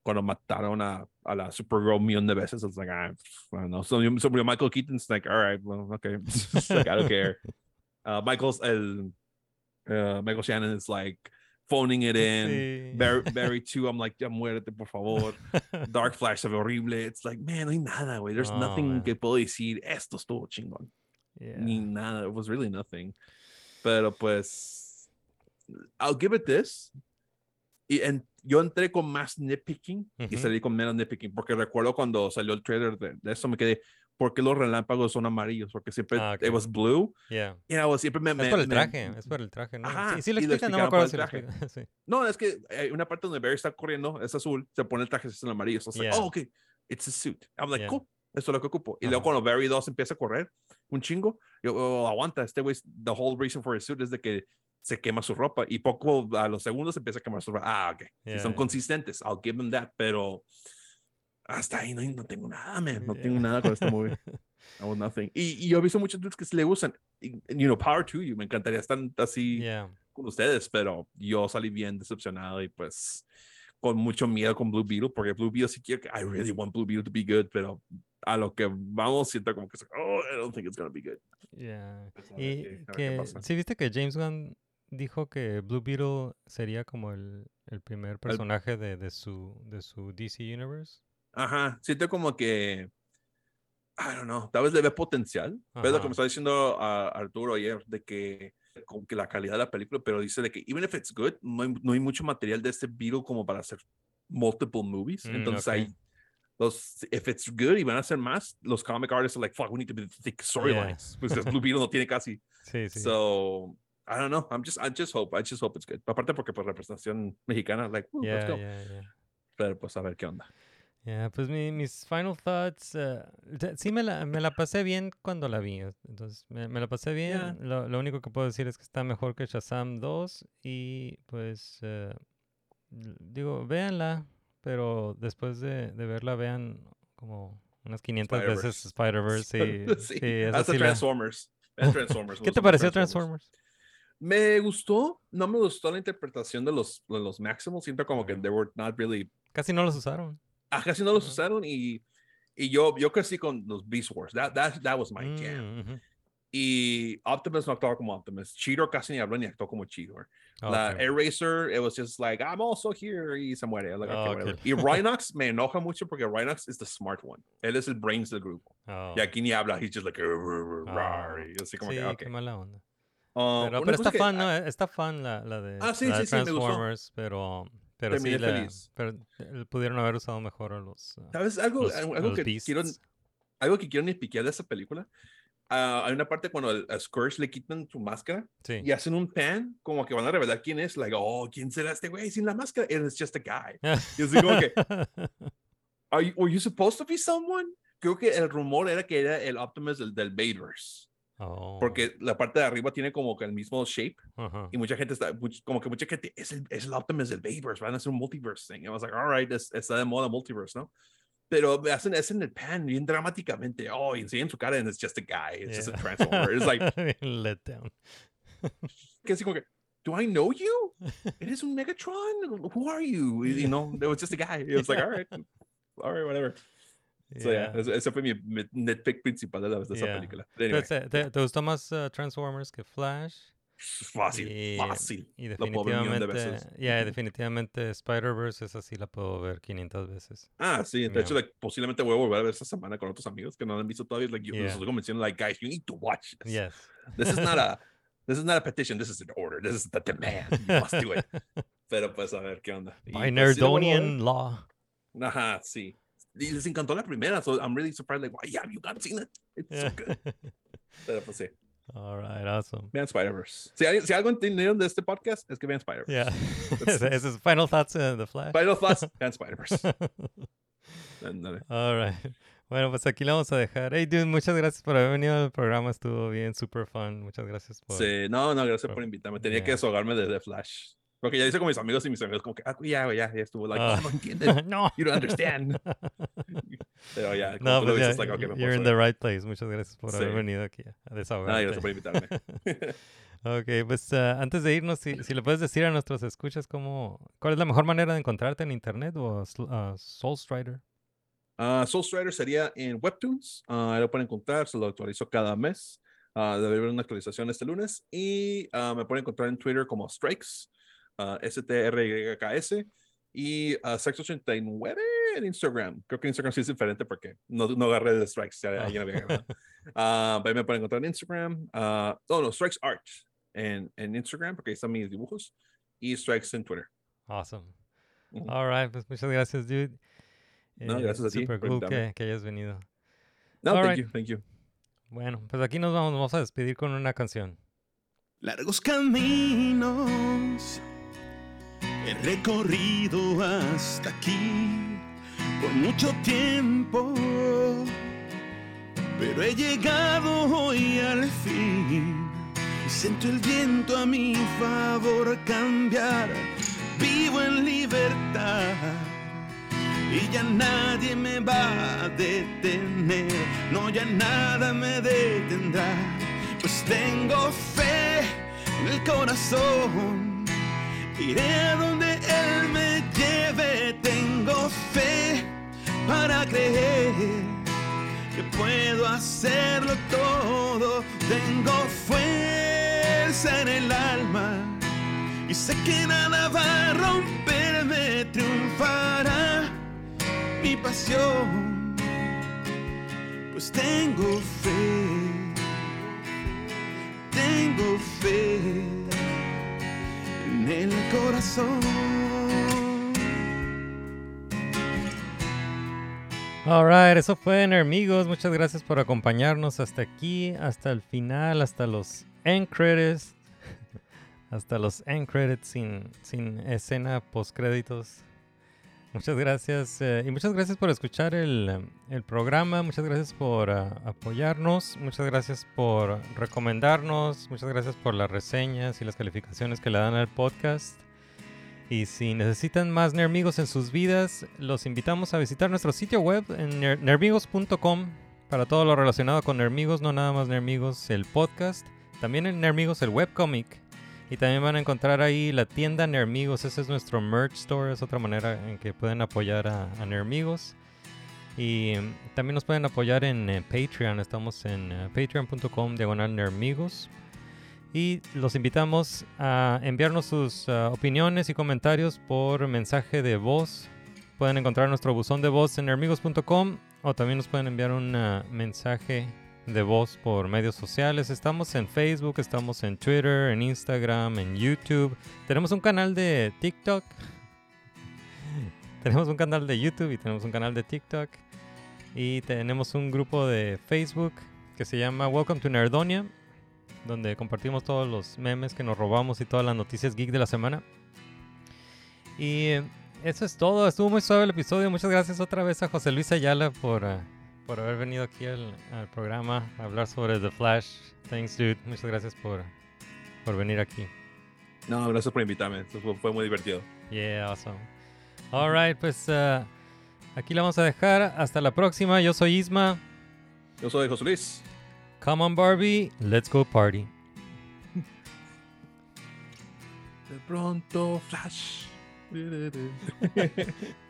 Cuando mataron a, a la Supergirl un millón de veces, it's like, ah, I don't know. So, so Michael Keaton's like, all right, well, okay. [laughs] It's like, I don't care. Uh, Michael's, el, uh, Michael Shannon is like phoning it in. Sí. Barry, [laughs] Barry 2, I'm like, ya muérete, por favor. Dark Flash se ve horrible. It's like, man, no hay nada, güey. There's Oh, nothing man. que puedo decir. Esto estuvo chingón. Yeah. Ni nada. It was really nothing. Pero pues, I'll give it this. Y en, yo entré con más nitpicking y Ujú. salí con menos nitpicking. Porque recuerdo cuando salió el trailer de, de eso, me quedé, ¿por qué los relámpagos son amarillos? Porque siempre Ah, ok. it was blue. Yeah. Y I was- siempre me, Es me- por el me- traje, es por el traje, ¿no? Ajá, sí, sí lo y explican, no me acuerdo si lo el explican. [laughs] sí. No, es que hay una parte donde Barry está corriendo, es azul, se pone el traje es en amarillo. So it's like, Yeah. oh, okay, it's a suit. I'm like, Yeah. cool, eso es lo que ocupo. Y Ajá. luego cuando Barry 2 empieza a correr, un chingo, yo, oh, aguanta, este güey, the whole reason for his suit es de que se quema su ropa y poco a los segundos empieza a quemar su ropa. Ah, ok. Si Yeah, son yeah. consistentes, I'll give them that, pero hasta ahí no, no tengo nada, man. No Yeah. tengo nada con este movie. [laughs] I was nothing. Y, y yo he visto muchos dudes que se le gustan. Y, you know, power to you. Me encantaría estar así con ustedes, pero yo salí bien decepcionado y pues con mucho miedo con Blue Beetle, porque Blue Beetle sí quiero que, I really want Blue Beetle to be good, pero a lo que vamos, siento como que, oh, I don't think it's gonna be good. Yeah. Pues, ver Y que, pasa. sí, viste que James Gunn dijo que Blue Beetle sería como el, el primer personaje de, de su, de su DC Universe. Ajá, siento como que, I don't know, tal vez le ve potencial. Ves lo que me estaba diciendo a Arturo ayer, de que como que la calidad de la película, pero dice de que even if it's good, no hay, no hay mucho material de este Beetle como para hacer multiple movies. Mm, Entonces ok. hay los, if it's good y van a hacer más, los comic artists are like, fuck, we need to be thick storylines. Pues el Blue Beetle no tiene casi. [laughs] Sí, sí. So, I don't know. I'm just, I just hope, I just hope it's good. Aparte porque por representación mexicana, like, "Ooh, let's yeah, go. yeah, yeah. Pero pues a ver qué onda. Yeah, pues mi- mis final thoughts, te- sí me la, me la pasé bien cuando la vi, entonces me, me la pasé bien. Yeah. Lo, lo único que puedo decir es que está mejor que Shazam 2 y pues l- digo, véanla, pero después de, de verla vean como unas 500 veces Spider-Verse. [laughs] Sí, sí, sí, hasta sí Transformers. Transformers. ¿Qué te pareció Transformers? Me gustó, no me gustó la interpretación de los, de los Maximals. Siento como que they were not really. Casi no los usaron. Ah, casi no los usaron y, y yo, yo crecí con los Beast Wars. That, that, that was my jam. Mm. Y Optimus no actuaba como Optimus. Cheetor casi ni habló ni actuó como Cheetor. La Ok. Eraser, it was just like, I'm also here. Y se muere. Like, okay, Oh, whatever. ok. Y [laughs] Rhinox me enoja mucho porque Rhinox is the smart one. Él es el brains del grupo. Oh, Y aquí ni habla. He's just like, Ah, y así como sí, que, qué mala onda. Ah, Pero, pero está que- fan, ¿no? Está fan la, la de, Ah, sí, la de sí, sí. Transformers, pero, pero sí, la- pero eh, pudieron haber usado mejor a los, ah, ¿Sabes? Algo, los, algo, los que quiero, algo que quiero ni piquear de esa película. Ah, hay una parte cuando el- a Scourge le quitan su máscara Sí. y hacen un pan, como que van a revelar quién es. Like, oh, ¿quién será este güey sin la máscara? And it's just a guy. Y así como que, [laughs] Are you, were you supposed to be someone? Creo que el rumor era que era el Optimus del, del Bayverse. Oh, Porque la parte de arriba tiene como que el mismo shape ajá. y mucha gente está, como que mucha gente es el, es el Optimus del Bayverse, van a hacer un multiverse thing. I was like, all right, es- está de moda multiverse, ¿no? Pero hacen, hacen el pan bien dramáticamente. Oh, y enseñan su cara and it's just a guy, it's just a Yeah. transformer. It's like, [laughs] let down. [laughs] que así como que, do I know you? [laughs] ¿Eres un Megatron? Who are you? You know, it was just a guy. It was like, all right, all right, whatever. So yeah, Yeah. ese, ese fue mi, mi nitpick principal de, la, de esa Yeah. película. Anyway, Entonces, ¿te, te- te gustó más ah, Transformers que Flash? Fácil, y, fácil. Y de definitivamente, veces. yeah, definitivamente Spider-Verse, esa sí la puedo ver 500 veces. Ah, sí, de Yeah. hecho, like, posiblemente voy a volver a ver esta semana con otros amigos que no la han visto todavía. Like, Yeah. los estoy convenciendo, like, guys, you need to watch this. Yes. This is not a, [laughs] this is not a petition, this is an order, this is the demand. You must do it. [laughs] Pero pues a ver qué onda. Y, By pues, sí. Nerdonian Law. Ajá, sí. Y les encantó la primera, so I'm really surprised, like, why have you not seen it? It's so Yeah. good. [laughs] Pero pues sí, All right, awesome. vean Spider-Verse. Si, hay- si algo entendieron de este podcast, es que vean Spider-Verse. Yeah. [laughs] es Final Thoughts de The Flash. Final Thoughts, [laughs] vean Spider-Verse. [laughs] All right. Bueno, pues aquí lo vamos a dejar. Hey, dude, muchas gracias por haber venido al programa. Estuvo bien, super fun. Muchas gracias por. Sí, no, no, gracias por por- invitarme. Tenía que yeah. desahogarme de The Flash. Porque ya hice con mis amigos y mis amigos como que, ah, ya, güey, ya, ya estuvo. Like, Ah. "Oh, no entiendes. [laughs] no. You don't understand. [laughs] Pero ya, como No, tú lo pues ya, dices, like, okay, me you're in the right place. Muchas gracias por haber Sí. venido aquí a Ah, desahogarte. gracias por invitarme. [laughs] Ok, pues ah, antes de irnos, si, si le puedes decir a nuestros escuchas cómo, cuál es la mejor manera de encontrarte en internet o a Soulstrider. Ah, Soul Strider sería en Webtoons. Ah, ahí lo pueden encontrar, se lo actualizo cada mes. Ah, debe haber una actualización este lunes. Y ah, me pueden encontrar en Twitter como Strikes, ah, S-T-R-Y-K-S. Y ah, Sex89 en Instagram. Creo que en Instagram sí es diferente porque no, no agarré de Strikes. Ya, [laughs] Ah. ya había ahí me pueden encontrar en Instagram. ah, no, no, Strikes Art en, en Instagram porque ahí están mis dibujos. Y Strikes en Twitter. Awesome. All right, pues muchas gracias, dude. No, Eh, gracias a ti Super por cool que, que hayas venido. No, All thank right. you, thank you. Bueno, pues aquí nos vamos, nos vamos a despedir con una canción. Largos caminos he recorrido hasta aquí por mucho tiempo, pero he llegado hoy al fin y siento el viento a mi favor cambiar. Vivo en libertad y ya nadie me va a detener, no ya nada me detendrá, pues tengo fe en el corazón, iré a donde Él me lleve, tengo fe para creer que puedo hacerlo todo. Tengo fuerza en el alma y sé que nada va a romperme, triunfará mi pasión, pues tengo fe, tengo fe en el corazón. Alright, eso fue Enemigos. Muchas gracias por acompañarnos hasta aquí, hasta el final, hasta los end credits. [laughs] Hasta los end credits sin, sin escena post créditos. Muchas gracias eh, y muchas gracias por escuchar el, el programa. Muchas gracias por ah, apoyarnos. Muchas gracias por recomendarnos. Muchas gracias por las reseñas y las calificaciones que le dan al podcast. Y si necesitan más Nermigos en sus vidas, los invitamos a visitar nuestro sitio web en ner- nermigos.com para todo lo relacionado con Nermigos, no nada más Nermigos el podcast, también en Nermigos el webcomic. Y también van a encontrar ahí la tienda Nermigos, ese es nuestro merch store, es otra manera en que pueden apoyar a, a Nermigos. Y también nos pueden apoyar en eh, Patreon, estamos en eh, patreon.com diagonal Nermigos. Y los invitamos a enviarnos sus ah, opiniones y comentarios por mensaje de voz. Pueden encontrar nuestro buzón de voz en nermigos.com o también nos pueden enviar un mensaje de voz por medios sociales. Estamos en Facebook, estamos en Twitter, en Instagram, en YouTube. Tenemos un canal de TikTok. [laughs] tenemos un canal de YouTube y tenemos un canal de TikTok. Y tenemos un grupo de Facebook que se llama Welcome to Nerdonia donde compartimos todos los memes que nos robamos y todas las noticias geek de la semana. Y eso es todo. Estuvo muy suave el episodio. Muchas gracias otra vez a José Luis Ayala por, eh, por haber venido aquí al, al programa a hablar sobre The Flash. Thanks, dude. Muchas gracias por, por venir aquí. No, gracias por invitarme. Fue, fue muy divertido. Yeah, awesome. Alright, pues eh, aquí la vamos a dejar. Hasta la próxima. Yo soy Isma. Yo soy José Luis. Come on, Barbie. Let's go party. [laughs] De pronto, Flash. [laughs]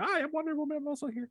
I am Wonder Woman. I'm also here.